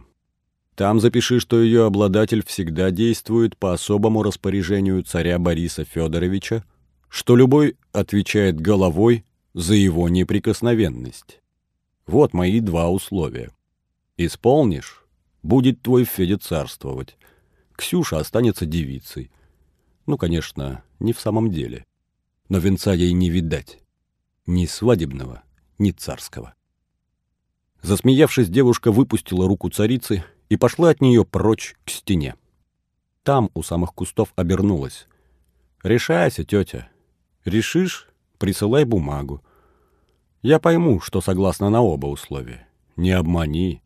Там запиши, что ее обладатель всегда действует по особому распоряжению царя Бориса Федоровича, что любой отвечает головой за его неприкосновенность. Вот мои два условия. Исполнишь — будет твой Федя царствовать. Ксюша останется девицей. Ну, конечно, не в самом деле. Но венца ей не видать. Ни свадебного, ни царского. Засмеявшись, девушка выпустила руку царицы и пошла от нее прочь к стене. Там, у самых кустов, обернулась. «Решайся, тетя. Решишь — присылай бумагу. Я пойму, что согласна на оба условия. Не обмани.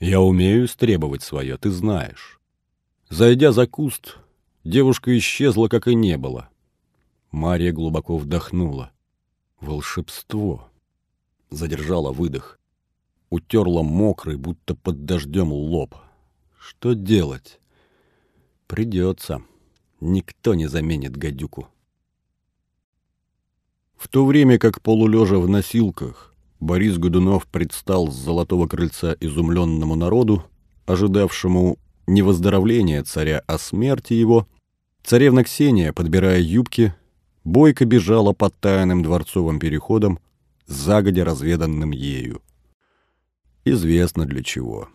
Я умею стребовать свое, ты знаешь». Зайдя за куст, девушка исчезла, как и не было. Мария глубоко вдохнула. Волшебство. Задержала выдох утерла мокрый, будто под дождем лоб. Что делать? Придется. Никто не заменит гадюку. В то время как полулежа в носилках, Борис Годунов предстал с золотого крыльца изумленному народу, ожидавшему не выздоровления царя, а смерти его, царевна Ксения, подбирая юбки, бойко бежала по тайным дворцовым переходам, загодя разведанным ею известно для чего.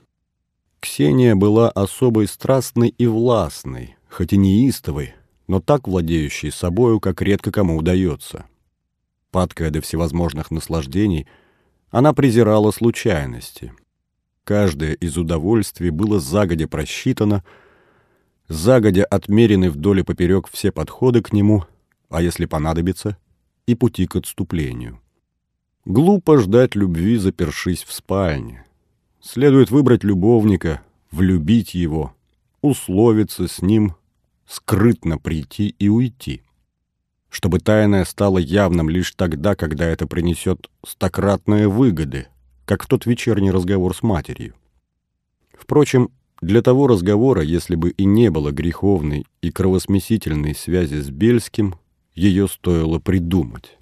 Ксения была особой страстной и властной, хоть и неистовой, но так владеющей собою, как редко кому удается. Падкая до всевозможных наслаждений, она презирала случайности. Каждое из удовольствий было загодя просчитано, загодя отмерены вдоль и поперек все подходы к нему, а если понадобится, и пути к отступлению. Глупо ждать любви, запершись в спальне. Следует выбрать любовника, влюбить его, условиться с ним, скрытно прийти и уйти. Чтобы тайное стало явным лишь тогда, когда это принесет стократные выгоды, как в тот вечерний разговор с матерью. Впрочем, для того разговора, если бы и не было греховной и кровосмесительной связи с Бельским, ее стоило придумать.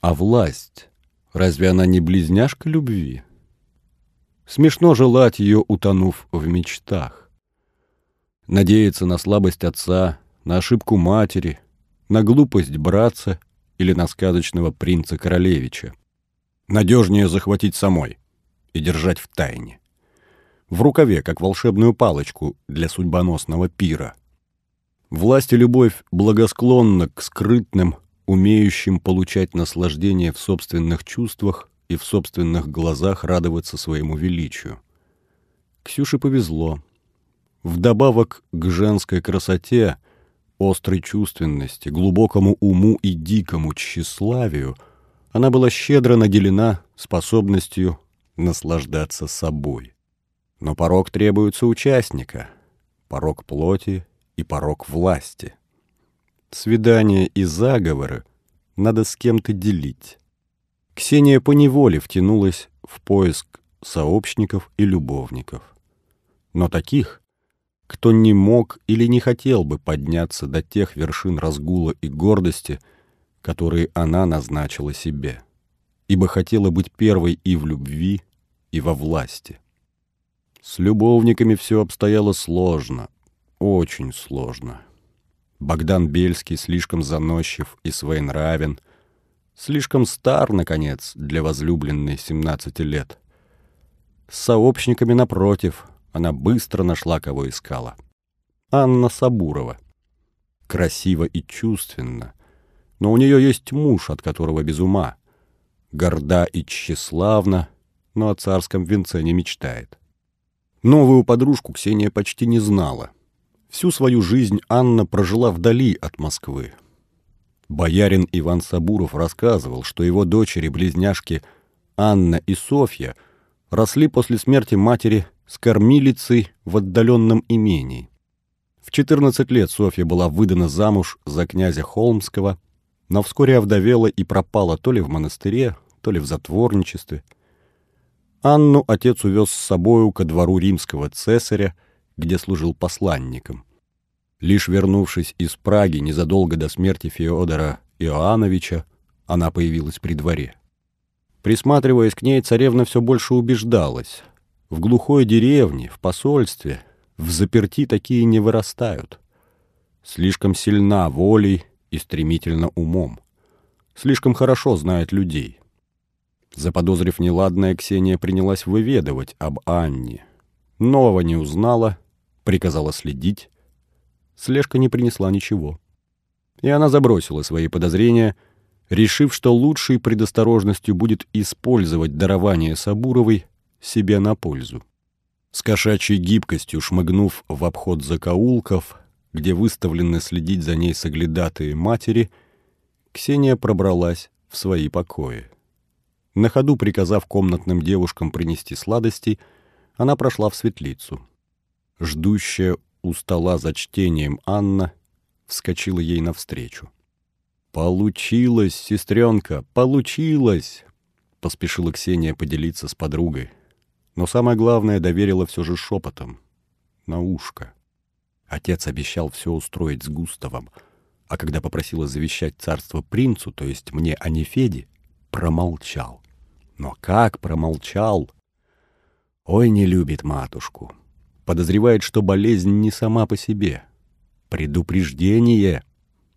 А власть Разве она не близняшка любви? Смешно желать ее, утонув в мечтах. Надеяться на слабость отца, на ошибку матери, на глупость братца или на сказочного принца-королевича. Надежнее захватить самой и держать в тайне. В рукаве, как волшебную палочку для судьбоносного пира. Власть и любовь благосклонна к скрытным, умеющим получать наслаждение в собственных чувствах и в собственных глазах радоваться своему величию. Ксюше повезло. Вдобавок к женской красоте, острой чувственности, глубокому уму и дикому тщеславию она была щедро наделена способностью наслаждаться собой. Но порог требуется участника, порог плоти и порог власти. Свидания и заговоры надо с кем-то делить. Ксения поневоле втянулась в поиск сообщников и любовников. Но таких, кто не мог или не хотел бы подняться до тех вершин разгула и гордости, которые она назначила себе, ибо хотела быть первой и в любви, и во власти. С любовниками все обстояло сложно, очень сложно. Богдан Бельский слишком заносчив и своенравен, слишком стар, наконец, для возлюбленной 17 лет. С сообщниками, напротив, она быстро нашла, кого искала. Анна Сабурова. Красиво и чувственно, но у нее есть муж, от которого без ума. Горда и тщеславна, но о царском венце не мечтает. Новую подружку Ксения почти не знала — Всю свою жизнь Анна прожила вдали от Москвы. Боярин Иван Сабуров рассказывал, что его дочери-близняшки Анна и Софья росли после смерти матери с кормилицей в отдаленном имении. В 14 лет Софья была выдана замуж за князя Холмского, но вскоре овдовела и пропала то ли в монастыре, то ли в затворничестве. Анну отец увез с собою ко двору римского цесаря, где служил посланником. Лишь вернувшись из Праги незадолго до смерти Феодора Иоанновича, она появилась при дворе. Присматриваясь к ней, царевна все больше убеждалась. В глухой деревне, в посольстве, в заперти такие не вырастают. Слишком сильна волей и стремительно умом. Слишком хорошо знает людей. Заподозрив неладное, Ксения принялась выведывать об Анне. Нового не узнала, приказала следить. Слежка не принесла ничего. И она забросила свои подозрения, решив, что лучшей предосторожностью будет использовать дарование Сабуровой себе на пользу. С кошачьей гибкостью шмыгнув в обход закоулков, где выставлены следить за ней соглядатые матери, Ксения пробралась в свои покои. На ходу приказав комнатным девушкам принести сладости, она прошла в светлицу — Ждущая у стола за чтением Анна вскочила ей навстречу. «Получилось, сестренка, получилось!» Поспешила Ксения поделиться с подругой. Но самое главное доверила все же шепотом. На ушко. Отец обещал все устроить с Густавом, а когда попросила завещать царство принцу, то есть мне, а не Феде, промолчал. Но как промолчал? Ой, не любит матушку подозревает, что болезнь не сама по себе. Предупреждение!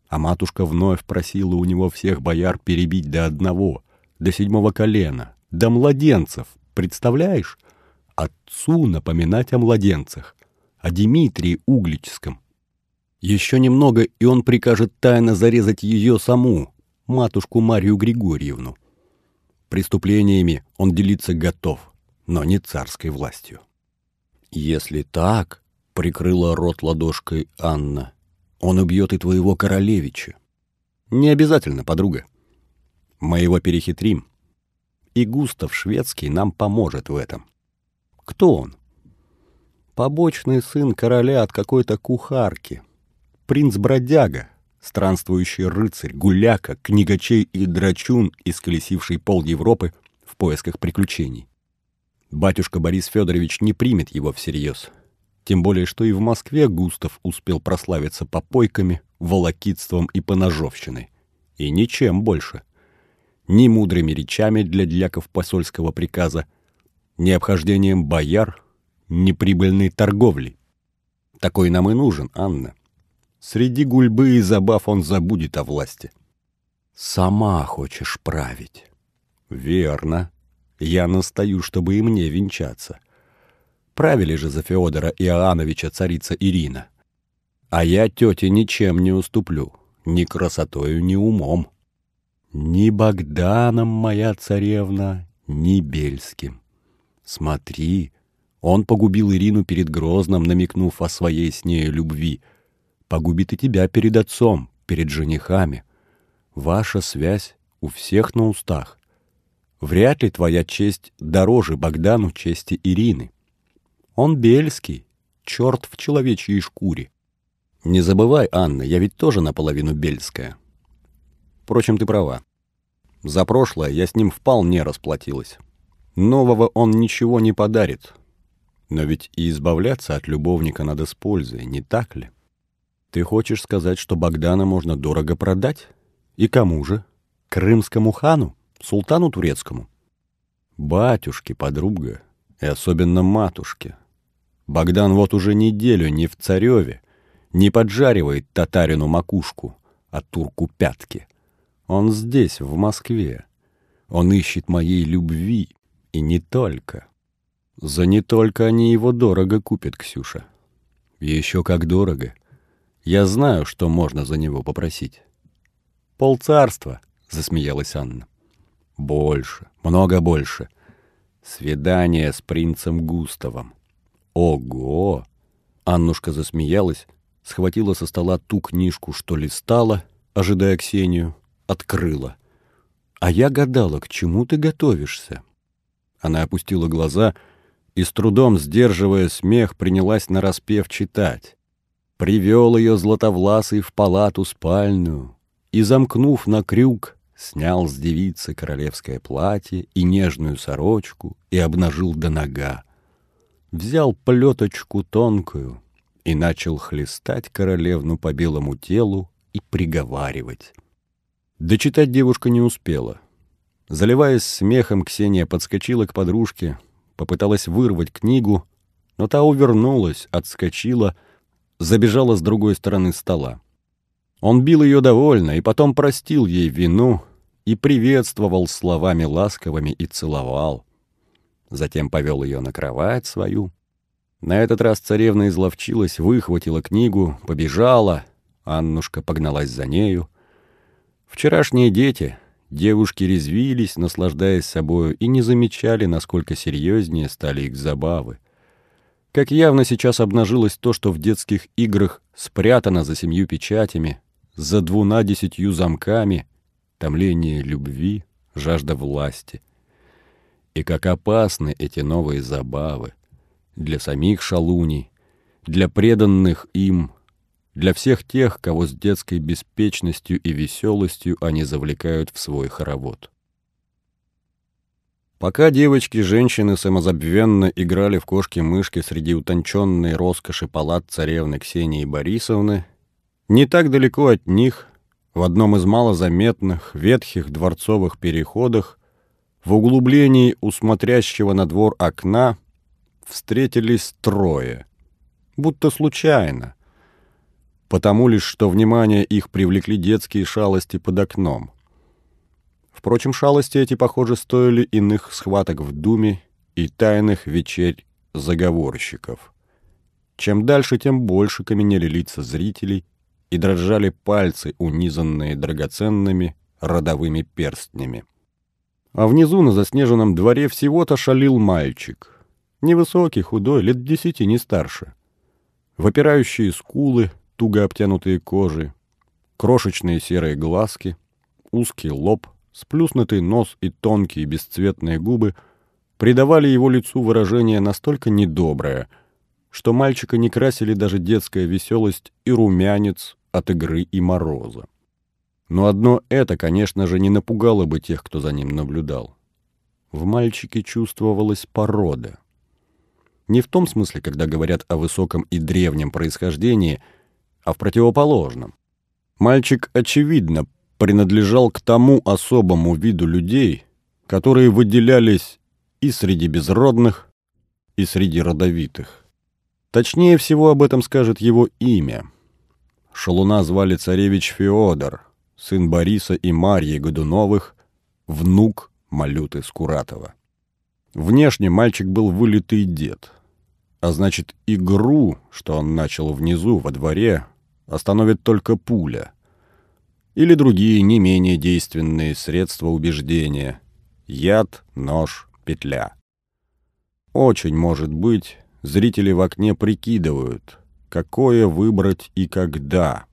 А матушка вновь просила у него всех бояр перебить до одного, до седьмого колена, до младенцев, представляешь? Отцу напоминать о младенцах, о Дмитрии Угличском. Еще немного, и он прикажет тайно зарезать ее саму, матушку Марию Григорьевну. Преступлениями он делиться готов, но не царской властью. «Если так», — прикрыла рот ладошкой Анна, — «он убьет и твоего королевича». «Не обязательно, подруга. Мы его перехитрим. И Густав Шведский нам поможет в этом». «Кто он?» «Побочный сын короля от какой-то кухарки. Принц-бродяга, странствующий рыцарь, гуляка, книгачей и драчун, исколесивший пол Европы в поисках приключений. Батюшка Борис Федорович не примет его всерьез. Тем более, что и в Москве Густав успел прославиться попойками, волокитством и поножовщиной. И ничем больше. Ни мудрыми речами для дьяков посольского приказа, ни обхождением бояр, ни прибыльной торговлей. Такой нам и нужен, Анна. Среди гульбы и забав он забудет о власти. Сама хочешь править. Верно. Я настаю, чтобы и мне венчаться. Правили же за Феодора Иоанновича царица Ирина. А я тете ничем не уступлю, ни красотою, ни умом. Ни Богданом, моя царевна, ни Бельским. Смотри, он погубил Ирину перед Грозным, намекнув о своей с нею любви. Погубит и тебя перед отцом, перед женихами. Ваша связь у всех на устах. Вряд ли твоя честь дороже Богдану чести Ирины. Он бельский, черт в человечьей шкуре. Не забывай, Анна, я ведь тоже наполовину бельская. Впрочем, ты права. За прошлое я с ним вполне расплатилась. Нового он ничего не подарит. Но ведь и избавляться от любовника надо с пользой, не так ли? Ты хочешь сказать, что Богдана можно дорого продать? И кому же? Крымскому хану? Султану турецкому? Батюшке, подруга, и особенно матушке. Богдан вот уже неделю не в Цареве, не поджаривает татарину макушку, а турку пятки. Он здесь, в Москве. Он ищет моей любви, и не только. За не только они его дорого купят, Ксюша. Еще как дорого. Я знаю, что можно за него попросить. Полцарства, засмеялась Анна. Больше, много больше. Свидание с принцем Густавом. Ого! Аннушка засмеялась, схватила со стола ту книжку, что листала, ожидая Ксению, открыла. А я гадала, к чему ты готовишься? Она опустила глаза и, с трудом сдерживая смех, принялась нараспев читать. Привел ее златовласый в палату спальную и, замкнув на крюк, снял с девицы королевское платье и нежную сорочку и обнажил до нога взял плеточку тонкую и начал хлестать королевну по белому телу и приговаривать. Дочитать девушка не успела. Заливаясь смехом, Ксения подскочила к подружке, попыталась вырвать книгу, но та увернулась, отскочила, забежала с другой стороны стола. Он бил ее довольно и потом простил ей вину и приветствовал словами ласковыми и целовал затем повел ее на кровать свою. На этот раз царевна изловчилась, выхватила книгу, побежала. Аннушка погналась за нею. Вчерашние дети, девушки резвились, наслаждаясь собою, и не замечали, насколько серьезнее стали их забавы. Как явно сейчас обнажилось то, что в детских играх спрятано за семью печатями, за двуна десятью замками, томление любви, жажда власти — и как опасны эти новые забавы для самих шалуней, для преданных им, для всех тех, кого с детской беспечностью и веселостью они завлекают в свой хоровод. Пока девочки-женщины самозабвенно играли в кошки-мышки среди утонченной роскоши палат царевны Ксении Борисовны, не так далеко от них, в одном из малозаметных, ветхих дворцовых переходах, в углублении у смотрящего на двор окна встретились трое, будто случайно, потому лишь что внимание их привлекли детские шалости под окном. Впрочем, шалости эти, похоже, стоили иных схваток в думе и тайных вечерь заговорщиков. Чем дальше, тем больше каменели лица зрителей и дрожали пальцы, унизанные драгоценными родовыми перстнями. А внизу на заснеженном дворе всего-то шалил мальчик. Невысокий, худой, лет десяти, не старше. Выпирающие скулы, туго обтянутые кожей, крошечные серые глазки, узкий лоб, сплюснутый нос и тонкие бесцветные губы придавали его лицу выражение настолько недоброе, что мальчика не красили даже детская веселость и румянец от игры и мороза. Но одно это, конечно же, не напугало бы тех, кто за ним наблюдал. В мальчике чувствовалась порода. Не в том смысле, когда говорят о высоком и древнем происхождении, а в противоположном. Мальчик, очевидно, принадлежал к тому особому виду людей, которые выделялись и среди безродных, и среди родовитых. Точнее всего об этом скажет его имя. Шалуна звали царевич Феодор, сын Бориса и Марьи Годуновых, внук Малюты Скуратова. Внешне мальчик был вылитый дед, а значит, игру, что он начал внизу, во дворе, остановит только пуля. Или другие не менее действенные средства убеждения. Яд, нож, петля. Очень может быть, зрители в окне прикидывают, какое выбрать и когда.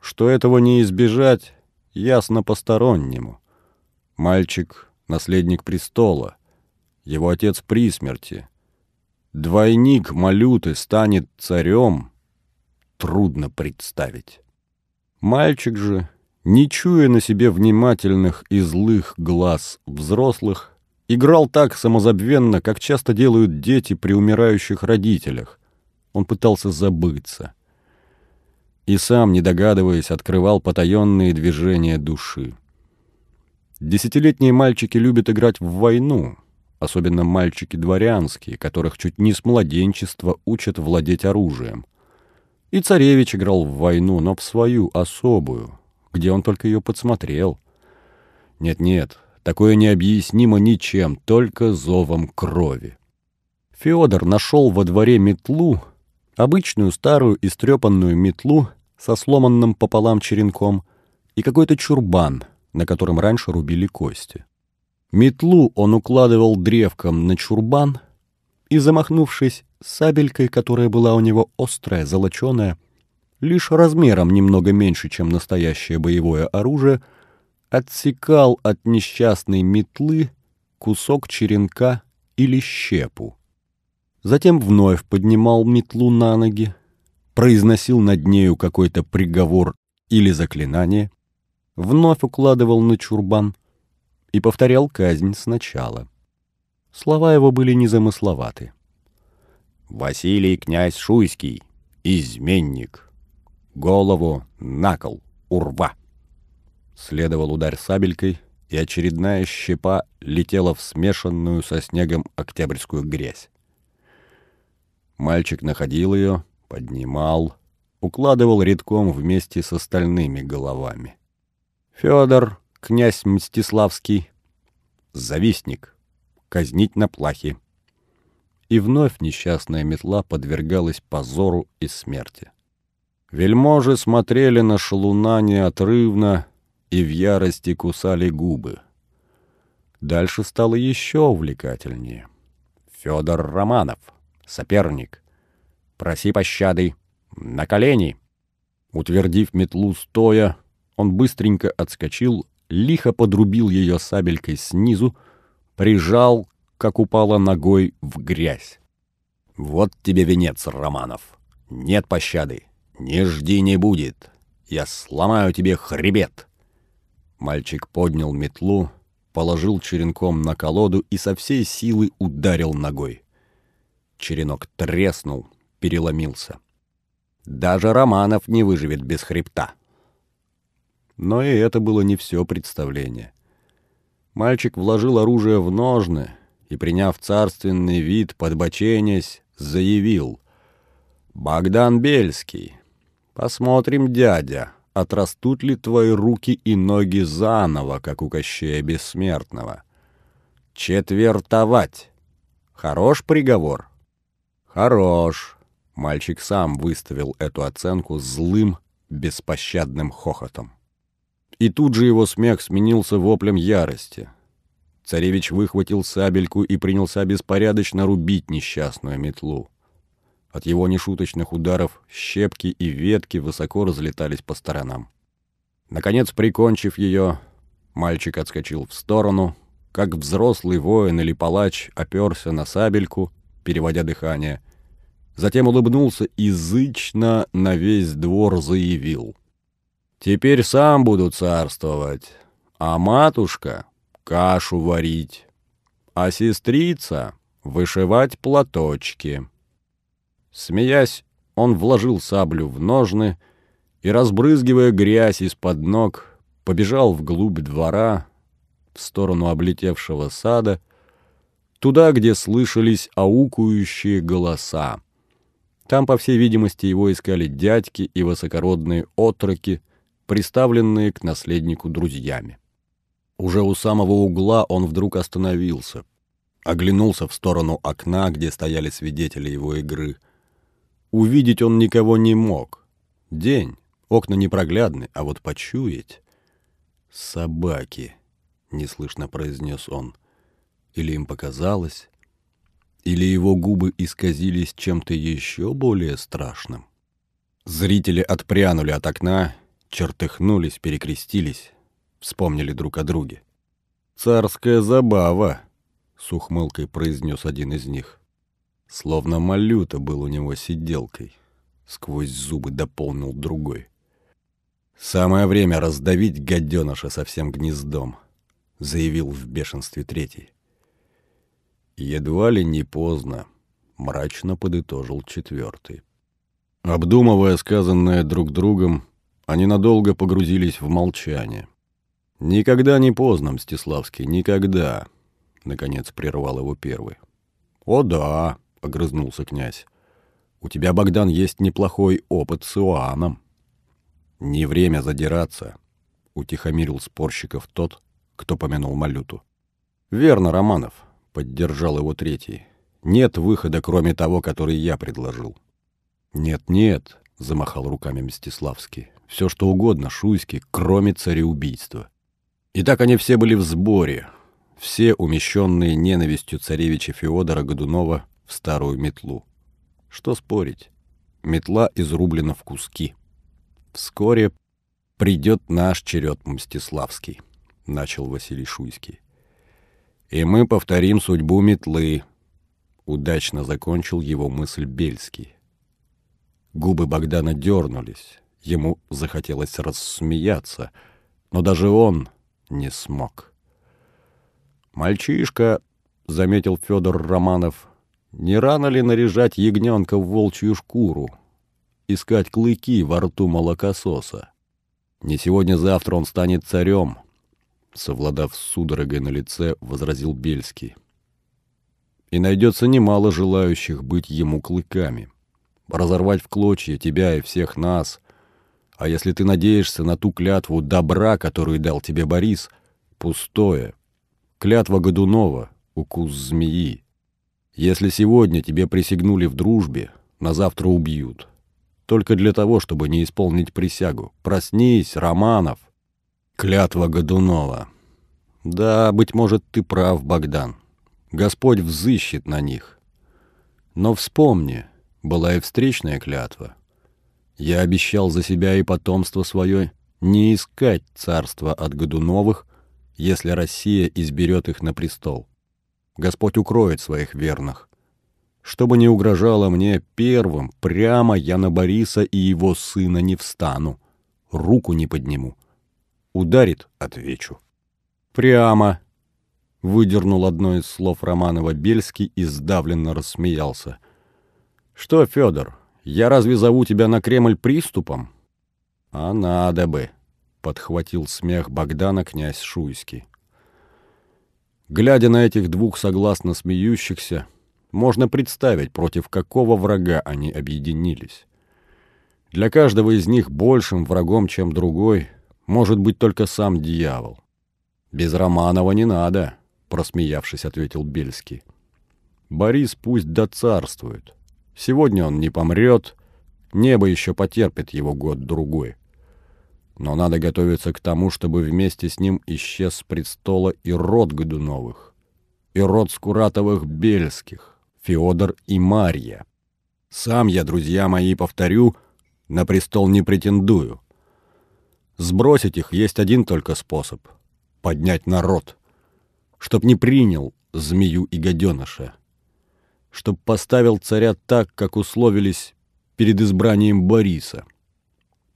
Что этого не избежать, ясно постороннему. Мальчик — наследник престола. Его отец при смерти. Двойник Малюты станет царем, трудно представить. Мальчик же, не чуя на себе внимательных и злых глаз взрослых, играл так самозабвенно, как часто делают дети при умирающих родителях. Он пытался забыться. И сам, не догадываясь, открывал потаенные движения души. Десятилетние мальчики любят играть в войну, особенно мальчики дворянские, которых чуть не с младенчества учат владеть оружием. И царевич играл в войну, но в свою, особую, где он только ее подсмотрел. Нет-нет, такое необъяснимо ничем, только зовом крови. Федор нашел во дворе метлу, обычную старую истрепанную метлу со сломанным пополам черенком и какой-то чурбан, на котором раньше рубили кости. Метлу он укладывал древком на чурбан и, замахнувшись сабелькой, которая была у него острая, золоченая, лишь размером немного меньше, чем настоящее боевое оружие, отсекал от несчастной метлы кусок черенка или щепу. Затем вновь поднимал метлу на ноги, произносил над нею какой-то приговор или заклинание, вновь укладывал на чурбан и повторял казнь сначала. Слова его были незамысловаты. «Василий князь Шуйский, изменник, голову на кол, урва!» Следовал удар сабелькой, и очередная щепа летела в смешанную со снегом октябрьскую грязь. Мальчик находил ее, поднимал, укладывал редком вместе с остальными головами. Федор, князь Мстиславский, завистник, казнить на плахе. И вновь несчастная метла подвергалась позору и смерти. Вельможи смотрели на шалуна неотрывно и в ярости кусали губы. Дальше стало еще увлекательнее. Федор Романов, соперник, проси пощады, на колени. Утвердив метлу стоя, он быстренько отскочил, лихо подрубил ее сабелькой снизу, прижал, как упала ногой в грязь. «Вот тебе венец, Романов. Нет пощады. Не жди, не будет. Я сломаю тебе хребет». Мальчик поднял метлу, положил черенком на колоду и со всей силы ударил ногой. Черенок треснул, переломился. Даже Романов не выживет без хребта. Но и это было не все представление. Мальчик вложил оружие в ножны и, приняв царственный вид, подбоченясь, заявил. «Богдан Бельский, посмотрим, дядя, отрастут ли твои руки и ноги заново, как у Кощея Бессмертного. Четвертовать. Хорош приговор?» «Хорош», — мальчик сам выставил эту оценку злым, беспощадным хохотом. И тут же его смех сменился воплем ярости. Царевич выхватил сабельку и принялся беспорядочно рубить несчастную метлу. От его нешуточных ударов щепки и ветки высоко разлетались по сторонам. Наконец, прикончив ее, мальчик отскочил в сторону, как взрослый воин или палач оперся на сабельку, переводя дыхание. Затем улыбнулся и зычно на весь двор заявил. «Теперь сам буду царствовать, а матушка — кашу варить, а сестрица — вышивать платочки». Смеясь, он вложил саблю в ножны и, разбрызгивая грязь из-под ног, побежал вглубь двора, в сторону облетевшего сада, туда, где слышались аукующие голоса. Там, по всей видимости, его искали дядьки и высокородные отроки, приставленные к наследнику друзьями. Уже у самого угла он вдруг остановился, оглянулся в сторону окна, где стояли свидетели его игры. Увидеть он никого не мог. День, окна непроглядны, а вот почуять... «Собаки», — неслышно произнес он. Или им показалось, или его губы исказились чем-то еще более страшным. Зрители отпрянули от окна, чертыхнулись, перекрестились, вспомнили друг о друге. «Царская забава», — с ухмылкой произнес один из них. Словно малюта был у него сиделкой. Сквозь зубы дополнил другой. «Самое время раздавить гаденыша со всем гнездом», — заявил в бешенстве третий. «Едва ли не поздно», — мрачно подытожил четвертый. Обдумывая сказанное друг другом, они надолго погрузились в молчание. «Никогда не поздно, Мстиславский, никогда», — наконец прервал его первый. «О да», — огрызнулся князь, — «у тебя, Богдан, есть неплохой опыт с Иоанном». «Не время задираться», — утихомирил спорщиков тот, кто помянул Малюту. «Верно, Романов», — поддержал его третий. «Нет выхода, кроме того, который я предложил». «Нет-нет», — замахал руками Мстиславский. «Все что угодно, Шуйский, кроме цареубийства». И так они все были в сборе, все умещенные ненавистью царевича Феодора Годунова в старую метлу. Что спорить? Метла изрублена в куски. Вскоре придет наш черед Мстиславский, начал Василий Шуйский. И мы повторим судьбу метлы, удачно закончил его мысль Бельский. Губы Богдана дернулись, ему захотелось рассмеяться, но даже он не смог. «Мальчишка», — заметил Федор Романов, — «не рано ли наряжать ягненка в волчью шкуру?» искать клыки во рту молокососа. Не сегодня-завтра он станет царем, совладав с судорогой на лице, возразил Бельский. И найдется немало желающих быть ему клыками, разорвать в клочья тебя и всех нас. А если ты надеешься на ту клятву добра, которую дал тебе Борис, пустое. Клятва Годунова — укус змеи. Если сегодня тебе присягнули в дружбе, на завтра убьют только для того, чтобы не исполнить присягу. Проснись, Романов. Клятва Годунова. Да, быть может, ты прав, Богдан. Господь взыщет на них. Но вспомни, была и встречная клятва. Я обещал за себя и потомство свое не искать царства от Годуновых, если Россия изберет их на престол. Господь укроет своих верных. Чтобы не угрожало мне первым, прямо я на Бориса и его сына не встану. Руку не подниму. Ударит — отвечу. Прямо. Выдернул одно из слов Романова Бельский и сдавленно рассмеялся. Что, Федор, я разве зову тебя на Кремль приступом? А надо бы, подхватил смех Богдана князь Шуйский. Глядя на этих двух согласно смеющихся, можно представить, против какого врага они объединились. Для каждого из них большим врагом, чем другой, может быть только сам дьявол. «Без Романова не надо», — просмеявшись, ответил Бельский. «Борис пусть доцарствует. Сегодня он не помрет, небо еще потерпит его год-другой. Но надо готовиться к тому, чтобы вместе с ним исчез с престола и род Годуновых, и род Скуратовых-Бельских, Феодор и Марья. Сам я, друзья мои, повторю, на престол не претендую. Сбросить их есть один только способ — поднять народ, чтоб не принял змею и гаденыша, чтоб поставил царя так, как условились перед избранием Бориса.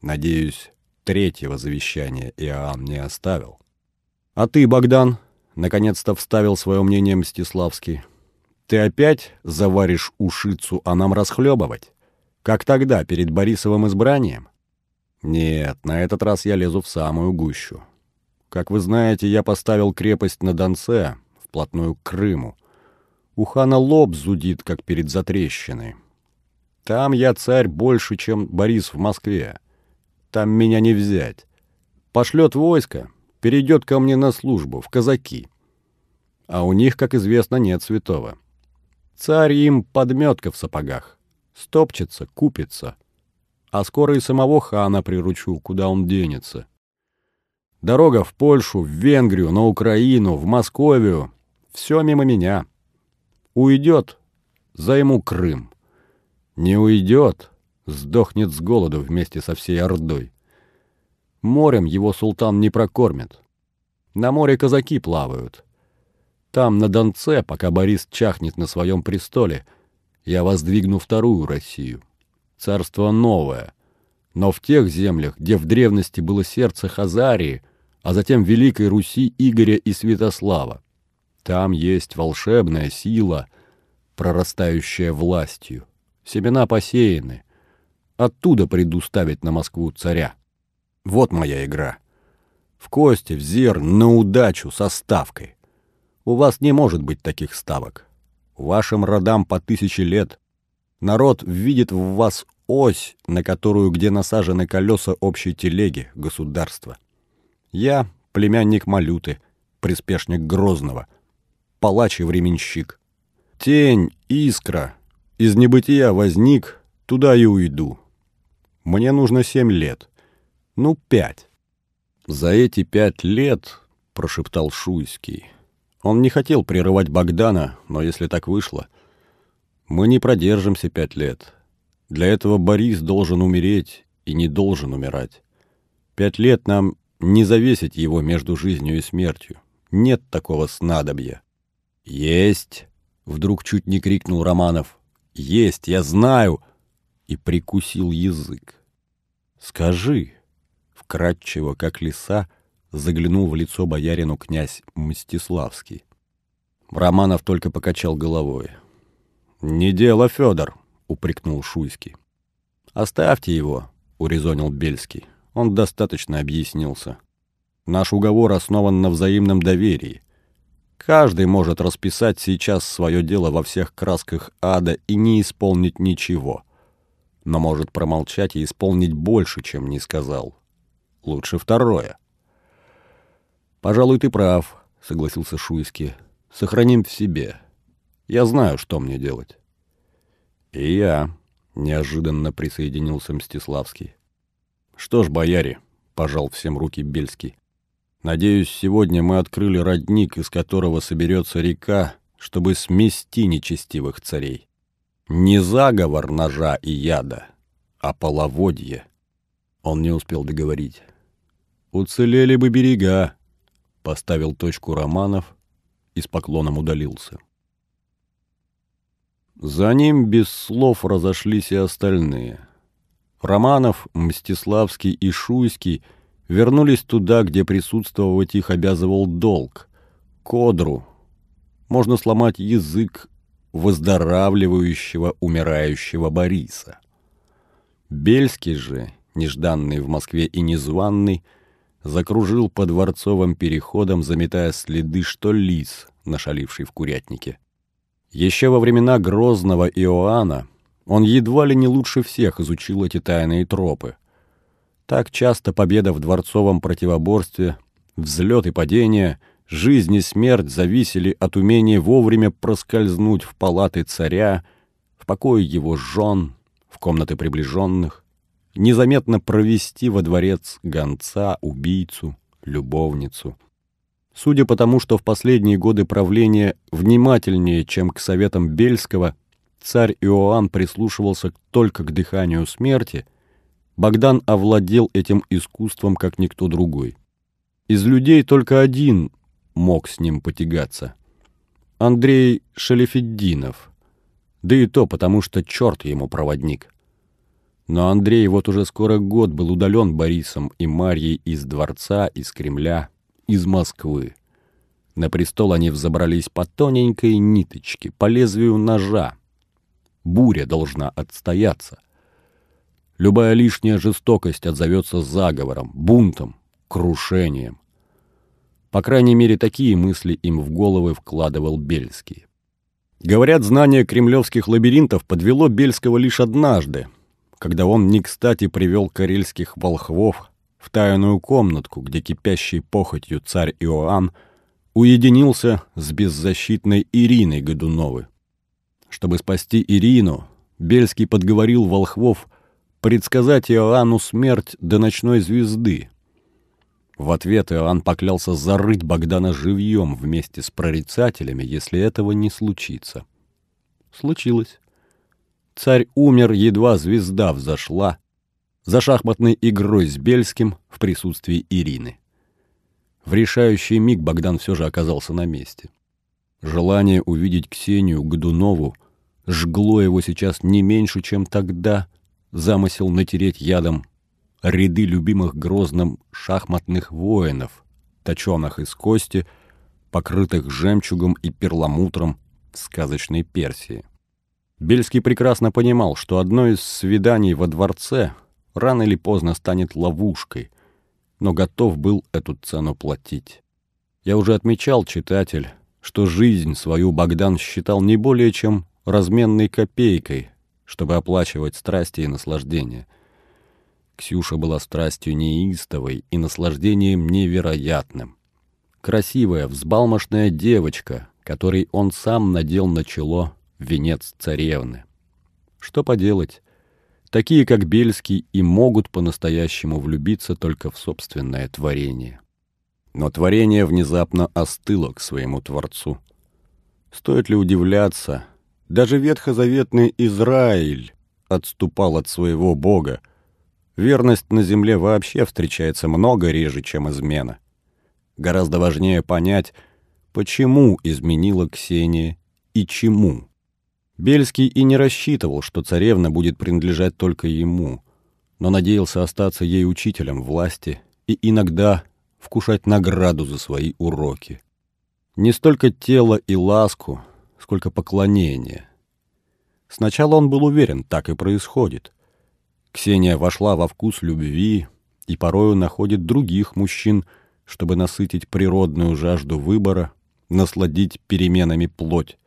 Надеюсь, третьего завещания Иоанн не оставил. А ты, Богдан, наконец-то вставил свое мнение Мстиславский. Ты опять заваришь ушицу, а нам расхлебывать? Как тогда, перед Борисовым избранием? Нет, на этот раз я лезу в самую гущу. Как вы знаете, я поставил крепость на Донце, вплотную к Крыму. У хана лоб зудит, как перед затрещиной. Там я царь больше, чем Борис в Москве. Там меня не взять. Пошлет войско, перейдет ко мне на службу, в казаки. А у них, как известно, нет святого. Царь им подметка в сапогах. Стопчется, купится. а скоро и самого хана приручу, куда он денется. Дорога в Польшу, в Венгрию, на Украину, в Московию — все мимо меня. Уйдет — займу Крым. Не уйдет — сдохнет с голоду вместе со всей Ордой. Морем его султан не прокормит. На море казаки плавают. Там, на Донце, пока Борис чахнет на своем престоле, я воздвигну вторую Россию. Царство новое. Но в тех землях, где в древности было сердце Хазарии, а затем Великой Руси Игоря и Святослава. Там есть волшебная сила, прорастающая властью. Семена посеяны. Оттуда приду ставить на Москву царя. Вот моя игра. В кости, в зер, на удачу, со ставкой. У вас не может быть таких ставок. Вашим родам по тысяче лет. Народ видит в вас ось, на которую, где насажены колеса общей телеги, государства. Я племянник Малюты, приспешник Грозного, палач и временщик. Тень, искра, из небытия возник, туда и уйду. Мне нужно семь лет. Ну, пять. За эти пять лет, прошептал Шуйский. Он не хотел прерывать Богдана, но если так вышло, мы не продержимся пять лет. Для этого Борис должен умереть и не должен умирать. Пять лет нам не завесить его между жизнью и смертью. Нет такого снадобья. Есть, вдруг чуть не крикнул Романов. Есть, я знаю, и прикусил язык. Скажи, вкратчиво, как лиса, заглянул в лицо боярину князь Мстиславский. Романов только покачал головой. «Не дело, Федор», — упрекнул Шуйский. «Оставьте его», — урезонил Бельский. Он достаточно объяснился. Наш уговор основан на взаимном доверии. Каждый может расписать сейчас свое дело во всех красках ада и не исполнить ничего. Но может промолчать и исполнить больше, чем не сказал. Лучше второе. «Пожалуй, ты прав», — согласился Шуйский. «Сохраним в себе. Я знаю, что мне делать». «И я», — неожиданно присоединился Мстиславский. «Что ж, бояре», — пожал всем руки Бельский, — «надеюсь, сегодня мы открыли родник, из которого соберется река, чтобы смести нечестивых царей. Не заговор ножа и яда, а половодье». Он не успел договорить. «Уцелели бы берега», — поставил точку Романов и с поклоном удалился. За ним без слов разошлись и остальные — Романов, Мстиславский и Шуйский вернулись туда, где присутствовать их обязывал долг — Кодру. Можно сломать язык выздоравливающего, умирающего Бориса. Бельский же, нежданный в Москве и незваный, закружил по дворцовым переходам, заметая следы, что лис, нашаливший в курятнике. Еще во времена Грозного Иоанна он едва ли не лучше всех изучил эти тайные тропы. Так часто победа в дворцовом противоборстве, взлет и падение, жизнь и смерть зависели от умения вовремя проскользнуть в палаты царя, в покое его жен, в комнаты приближенных, незаметно провести во дворец гонца, убийцу, любовницу. Судя по тому, что в последние годы правления внимательнее, чем к советам Бельского, царь Иоанн прислушивался только к дыханию смерти, Богдан овладел этим искусством, как никто другой. Из людей только один мог с ним потягаться. Андрей Шалифеддинов. Да и то потому, что черт ему проводник. Но Андрей вот уже скоро год был удален Борисом и Марьей из дворца, из Кремля, из Москвы. На престол они взобрались по тоненькой ниточке, по лезвию ножа, буря должна отстояться. Любая лишняя жестокость отзовется заговором, бунтом, крушением. По крайней мере, такие мысли им в головы вкладывал Бельский. Говорят, знание кремлевских лабиринтов подвело Бельского лишь однажды, когда он не кстати привел карельских волхвов в тайную комнатку, где кипящей похотью царь Иоанн уединился с беззащитной Ириной Годуновой. Чтобы спасти Ирину, Бельский подговорил волхвов предсказать Иоанну смерть до ночной звезды. В ответ Иоанн поклялся зарыть Богдана живьем вместе с прорицателями, если этого не случится. Случилось. Царь умер, едва звезда взошла, за шахматной игрой с Бельским в присутствии Ирины. В решающий миг Богдан все же оказался на месте. Желание увидеть Ксению Годунову жгло его сейчас не меньше, чем тогда замысел натереть ядом ряды любимых грозным шахматных воинов, точеных из кости, покрытых жемчугом и перламутром сказочной Персии. Бельский прекрасно понимал, что одно из свиданий во дворце рано или поздно станет ловушкой, но готов был эту цену платить. Я уже отмечал, читатель, что жизнь свою Богдан считал не более чем разменной копейкой, чтобы оплачивать страсти и наслаждения. Ксюша была страстью неистовой и наслаждением невероятным. Красивая, взбалмошная девочка, которой он сам надел на чело венец царевны. Что поделать, такие как Бельский и могут по-настоящему влюбиться только в собственное творение. Но творение внезапно остыло к своему Творцу. Стоит ли удивляться, даже ветхозаветный Израиль отступал от своего Бога. Верность на земле вообще встречается много реже, чем измена. Гораздо важнее понять, почему изменила Ксения и чему. Бельский и не рассчитывал, что царевна будет принадлежать только ему, но надеялся остаться ей учителем власти и иногда вкушать награду за свои уроки. Не столько тело и ласку, сколько поклонение. Сначала он был уверен, так и происходит. Ксения вошла во вкус любви и порою находит других мужчин, чтобы насытить природную жажду выбора, насладить переменами плоть.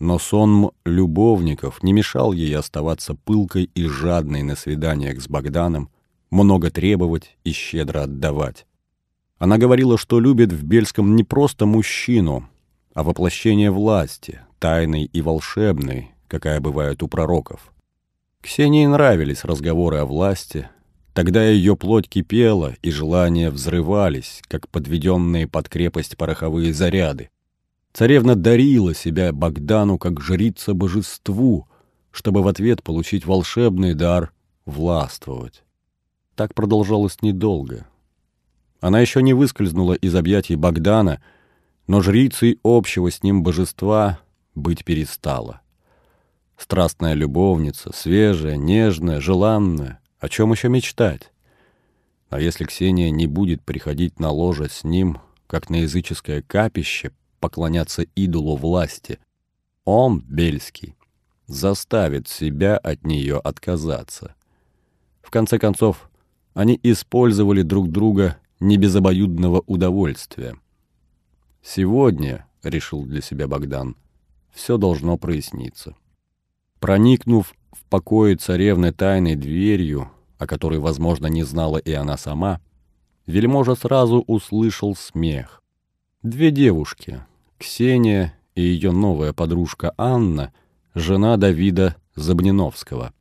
Но сон любовников не мешал ей оставаться пылкой и жадной на свиданиях с Богданом, много требовать и щедро отдавать. Она говорила, что любит в Бельском не просто мужчину, а воплощение власти, тайной и волшебной, какая бывает у пророков. Ксении нравились разговоры о власти, тогда ее плоть кипела, и желания взрывались, как подведенные под крепость пороховые заряды. Царевна дарила себя Богдану как жрица божеству, чтобы в ответ получить волшебный дар властвовать. Так продолжалось недолго. Она еще не выскользнула из объятий Богдана, но жрицей общего с ним божества быть перестала. Страстная любовница, свежая, нежная, желанная. О чем еще мечтать? А если Ксения не будет приходить на ложе с ним, как на языческое капище, поклоняться идолу власти. Он, Бельский, заставит себя от нее отказаться. В конце концов, они использовали друг друга не без обоюдного удовольствия. «Сегодня», — решил для себя Богдан, — «все должно проясниться». Проникнув в покое царевны тайной дверью, о которой, возможно, не знала и она сама, вельможа сразу услышал смех. Две девушки, Ксения и ее новая подружка Анна, жена Давида Забниновского.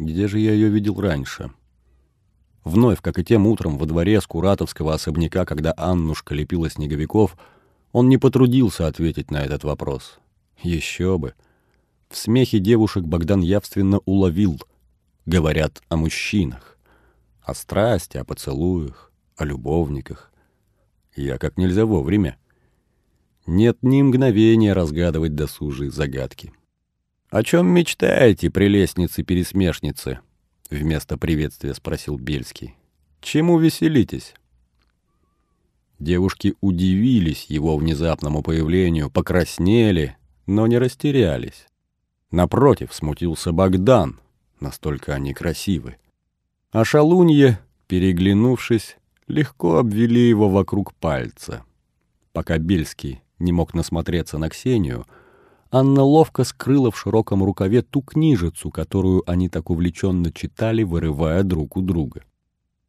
Где же я ее видел раньше? Вновь, как и тем утром во дворе Скуратовского особняка, когда Аннушка лепила снеговиков, он не потрудился ответить на этот вопрос. Еще бы. В смехе девушек Богдан явственно уловил. Говорят о мужчинах. О страсти, о поцелуях, о любовниках. Я как нельзя вовремя. Нет ни мгновения разгадывать досужие загадки. «О чем мечтаете, прелестницы-пересмешницы?» Вместо приветствия спросил Бельский. «Чему веселитесь?» Девушки удивились его внезапному появлению, покраснели, но не растерялись. Напротив, смутился Богдан, настолько они красивы. А шалунье, переглянувшись, легко обвели его вокруг пальца. Пока Бельский не мог насмотреться на Ксению, Анна ловко скрыла в широком рукаве ту книжицу, которую они так увлеченно читали, вырывая друг у друга.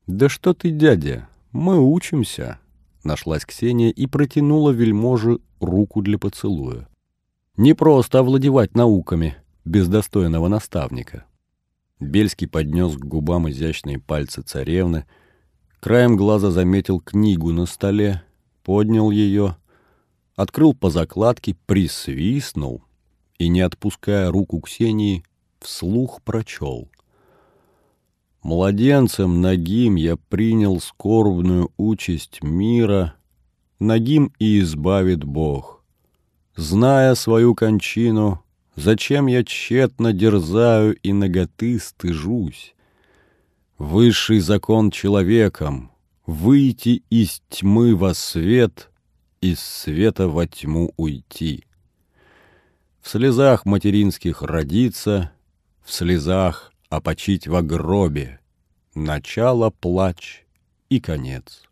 «Да что ты, дядя, мы учимся!» Нашлась Ксения и протянула вельможе руку для поцелуя. «Не просто овладевать науками без достойного наставника». Бельский поднес к губам изящные пальцы царевны, краем глаза заметил книгу на столе, поднял ее, открыл по закладке, присвистнул и, не отпуская руку Ксении, вслух прочел. «Младенцем Нагим я принял скорбную участь мира, Нагим и избавит Бог. Зная свою кончину, зачем я тщетно дерзаю и наготы стыжусь? Высший закон человеком — выйти из тьмы во свет, из света во тьму уйти» в слезах материнских родиться, в слезах опочить во гробе, начало плач и конец.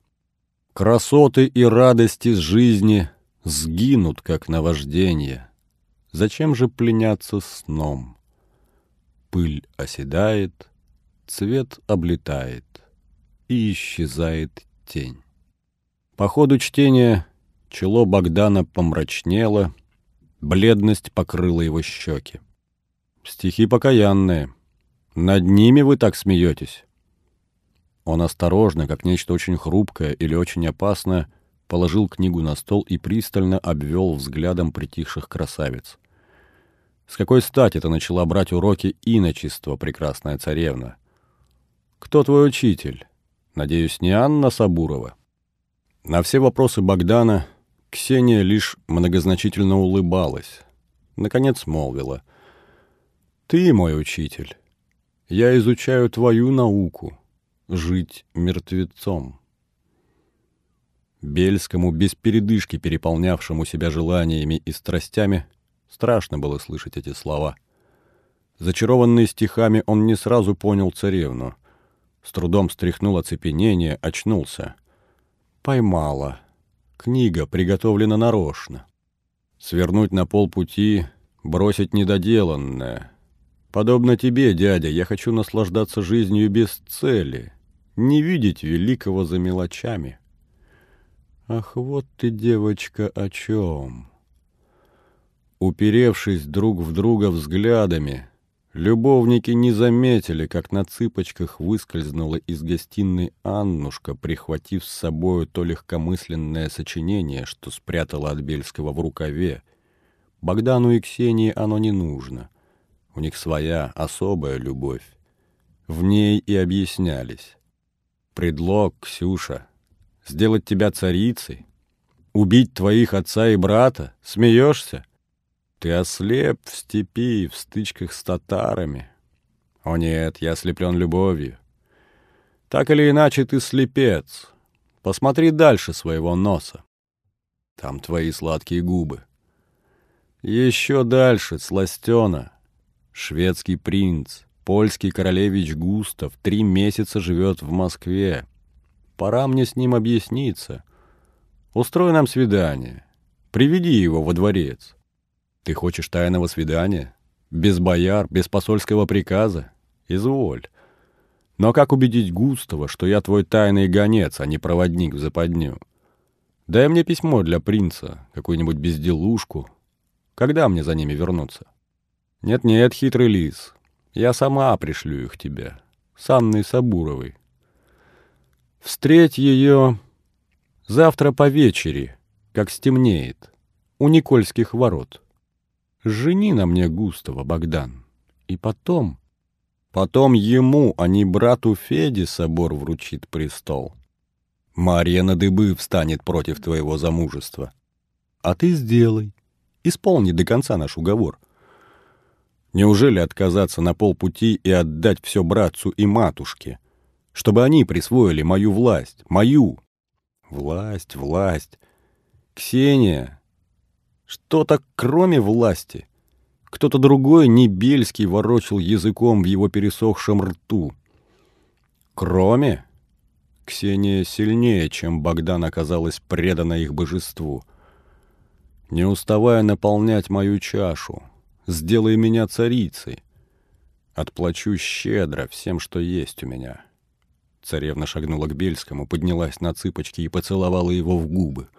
Красоты и радости с жизни сгинут, как наваждение. Зачем же пленяться сном? Пыль оседает, цвет облетает, и исчезает тень. По ходу чтения чело Богдана помрачнело, Бледность покрыла его щеки. «Стихи покаянные. Над ними вы так смеетесь?» Он осторожно, как нечто очень хрупкое или очень опасное, положил книгу на стол и пристально обвел взглядом притихших красавиц. С какой стати ты начала брать уроки иночества, прекрасная царевна? Кто твой учитель? Надеюсь, не Анна Сабурова? На все вопросы Богдана Ксения лишь многозначительно улыбалась. Наконец молвила. «Ты мой учитель. Я изучаю твою науку — жить мертвецом». Бельскому, без передышки переполнявшему себя желаниями и страстями, страшно было слышать эти слова. Зачарованный стихами, он не сразу понял царевну. С трудом стряхнул оцепенение, очнулся. «Поймала», Книга приготовлена нарочно. Свернуть на полпути, бросить недоделанное. Подобно тебе, дядя, я хочу наслаждаться жизнью без цели, не видеть великого за мелочами. Ах, вот ты, девочка, о чем? Уперевшись друг в друга взглядами, Любовники не заметили, как на цыпочках выскользнула из гостиной Аннушка, прихватив с собою то легкомысленное сочинение, что спрятала от Бельского в рукаве. Богдану и Ксении оно не нужно. У них своя особая любовь. В ней и объяснялись. Предлог, Ксюша, сделать тебя царицей, убить твоих отца и брата, смеешься? Ты ослеп в степи, в стычках с татарами. О нет, я слеплен любовью. Так или иначе, ты слепец. Посмотри дальше своего носа. Там твои сладкие губы. Еще дальше, сластена. Шведский принц, польский королевич Густав три месяца живет в Москве. Пора мне с ним объясниться. Устрой нам свидание. Приведи его во дворец. Ты хочешь тайного свидания? Без бояр, без посольского приказа? Изволь. Но как убедить Густава, что я твой тайный гонец, а не проводник в западню? Дай мне письмо для принца, какую-нибудь безделушку. Когда мне за ними вернуться? Нет-нет, хитрый лис, я сама пришлю их тебе, с Анной Сабуровой. Встреть ее завтра по вечере, как стемнеет, у Никольских ворот. Жени на мне Густава, Богдан. И потом... Потом ему, а не брату Феде, собор вручит престол. Марья на дыбы встанет против твоего замужества. А ты сделай. Исполни до конца наш уговор. Неужели отказаться на полпути и отдать все братцу и матушке, чтобы они присвоили мою власть, мою? Власть, власть. Ксения, что-то кроме власти. Кто-то другой, не Бельский, ворочил языком в его пересохшем рту. Кроме... Ксения сильнее, чем Богдан оказалась предана их божеству. Не уставая наполнять мою чашу, сделай меня царицей. Отплачу щедро всем, что есть у меня. Царевна шагнула к Бельскому, поднялась на цыпочки и поцеловала его в губы.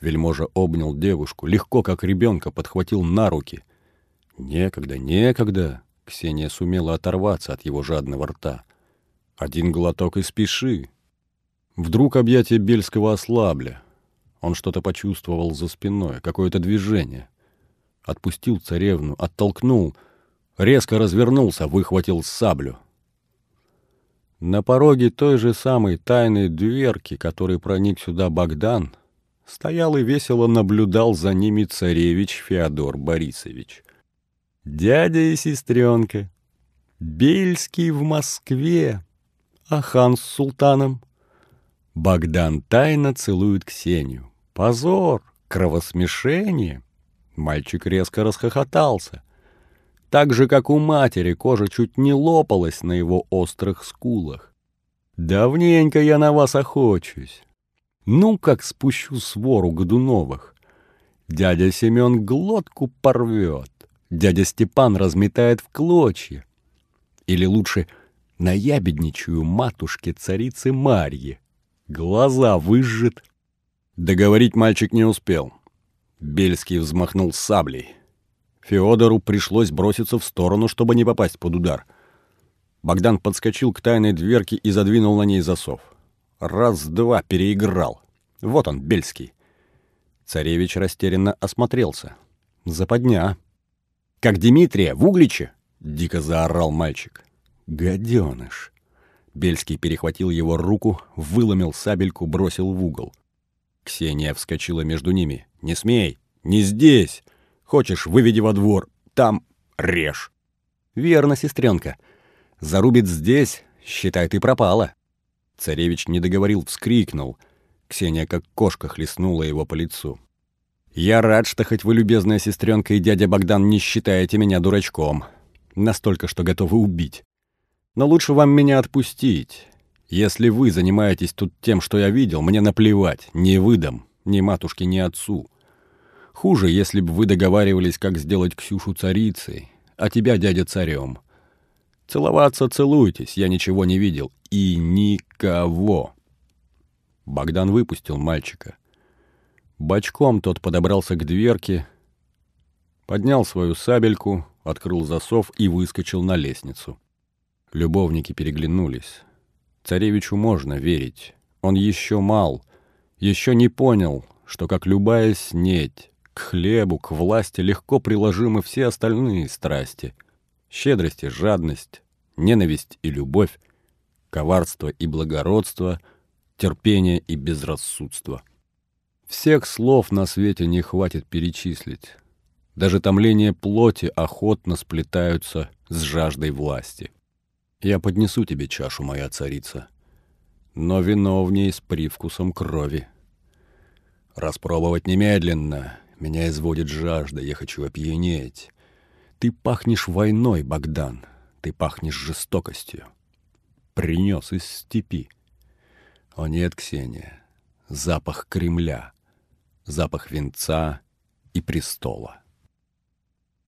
Вельможа обнял девушку, легко, как ребенка, подхватил на руки. «Некогда, некогда. Ксения сумела оторваться от его жадного рта. Один глоток и спеши. Вдруг объятия Бельского ослабли. Он что-то почувствовал за спиной, какое-то движение. Отпустил царевну, оттолкнул, резко развернулся, выхватил саблю. На пороге той же самой тайной дверки, которой проник сюда Богдан, стоял и весело наблюдал за ними царевич Феодор Борисович. Дядя и сестренка, Бельский в Москве, а хан с султаном. Богдан тайно целует Ксению. Позор, кровосмешение. Мальчик резко расхохотался. Так же, как у матери, кожа чуть не лопалась на его острых скулах. Давненько я на вас охочусь. Ну, как спущу свору Годуновых. Дядя Семен глотку порвет. Дядя Степан разметает в клочья. Или лучше наябедничаю матушке царицы Марьи. Глаза выжжет. Договорить мальчик не успел. Бельский взмахнул саблей. Феодору пришлось броситься в сторону, чтобы не попасть под удар. Богдан подскочил к тайной дверке и задвинул на ней засов. Раз-два переиграл. Вот он, Бельский. Царевич растерянно осмотрелся. Западня. «Как Дмитрия в Угличе!» — дико заорал мальчик. «Гаденыш!» Бельский перехватил его руку, выломил сабельку, бросил в угол. Ксения вскочила между ними. «Не смей! Не здесь! Хочешь, выведи во двор. Там режь!» «Верно, сестренка. Зарубит здесь, считай, ты пропала!» Царевич не договорил, вскрикнул. Ксения как кошка хлестнула его по лицу. «Я рад, что хоть вы, любезная сестренка и дядя Богдан, не считаете меня дурачком. Настолько, что готовы убить. Но лучше вам меня отпустить. Если вы занимаетесь тут тем, что я видел, мне наплевать, не выдам, ни матушке, ни отцу. Хуже, если бы вы договаривались, как сделать Ксюшу царицей, а тебя дядя царем. Целоваться целуйтесь, я ничего не видел. И никого. Богдан выпустил мальчика. Бочком тот подобрался к дверке, поднял свою сабельку, открыл засов и выскочил на лестницу. Любовники переглянулись. Царевичу можно верить. Он еще мал, еще не понял, что, как любая снеть, к хлебу, к власти легко приложимы все остальные страсти. Щедрость и жадность, ненависть и любовь, коварство и благородство, терпение и безрассудство — всех слов на свете не хватит перечислить. Даже томление плоти охотно сплетаются с жаждой власти. Я поднесу тебе чашу, моя царица, но вино в ней с привкусом крови. Распробовать немедленно. Меня изводит жажда, я хочу опьянеть. Ты пахнешь войной, Богдан, ты пахнешь жестокостью. Принес из степи. О нет, Ксения, запах Кремля — запах венца и престола.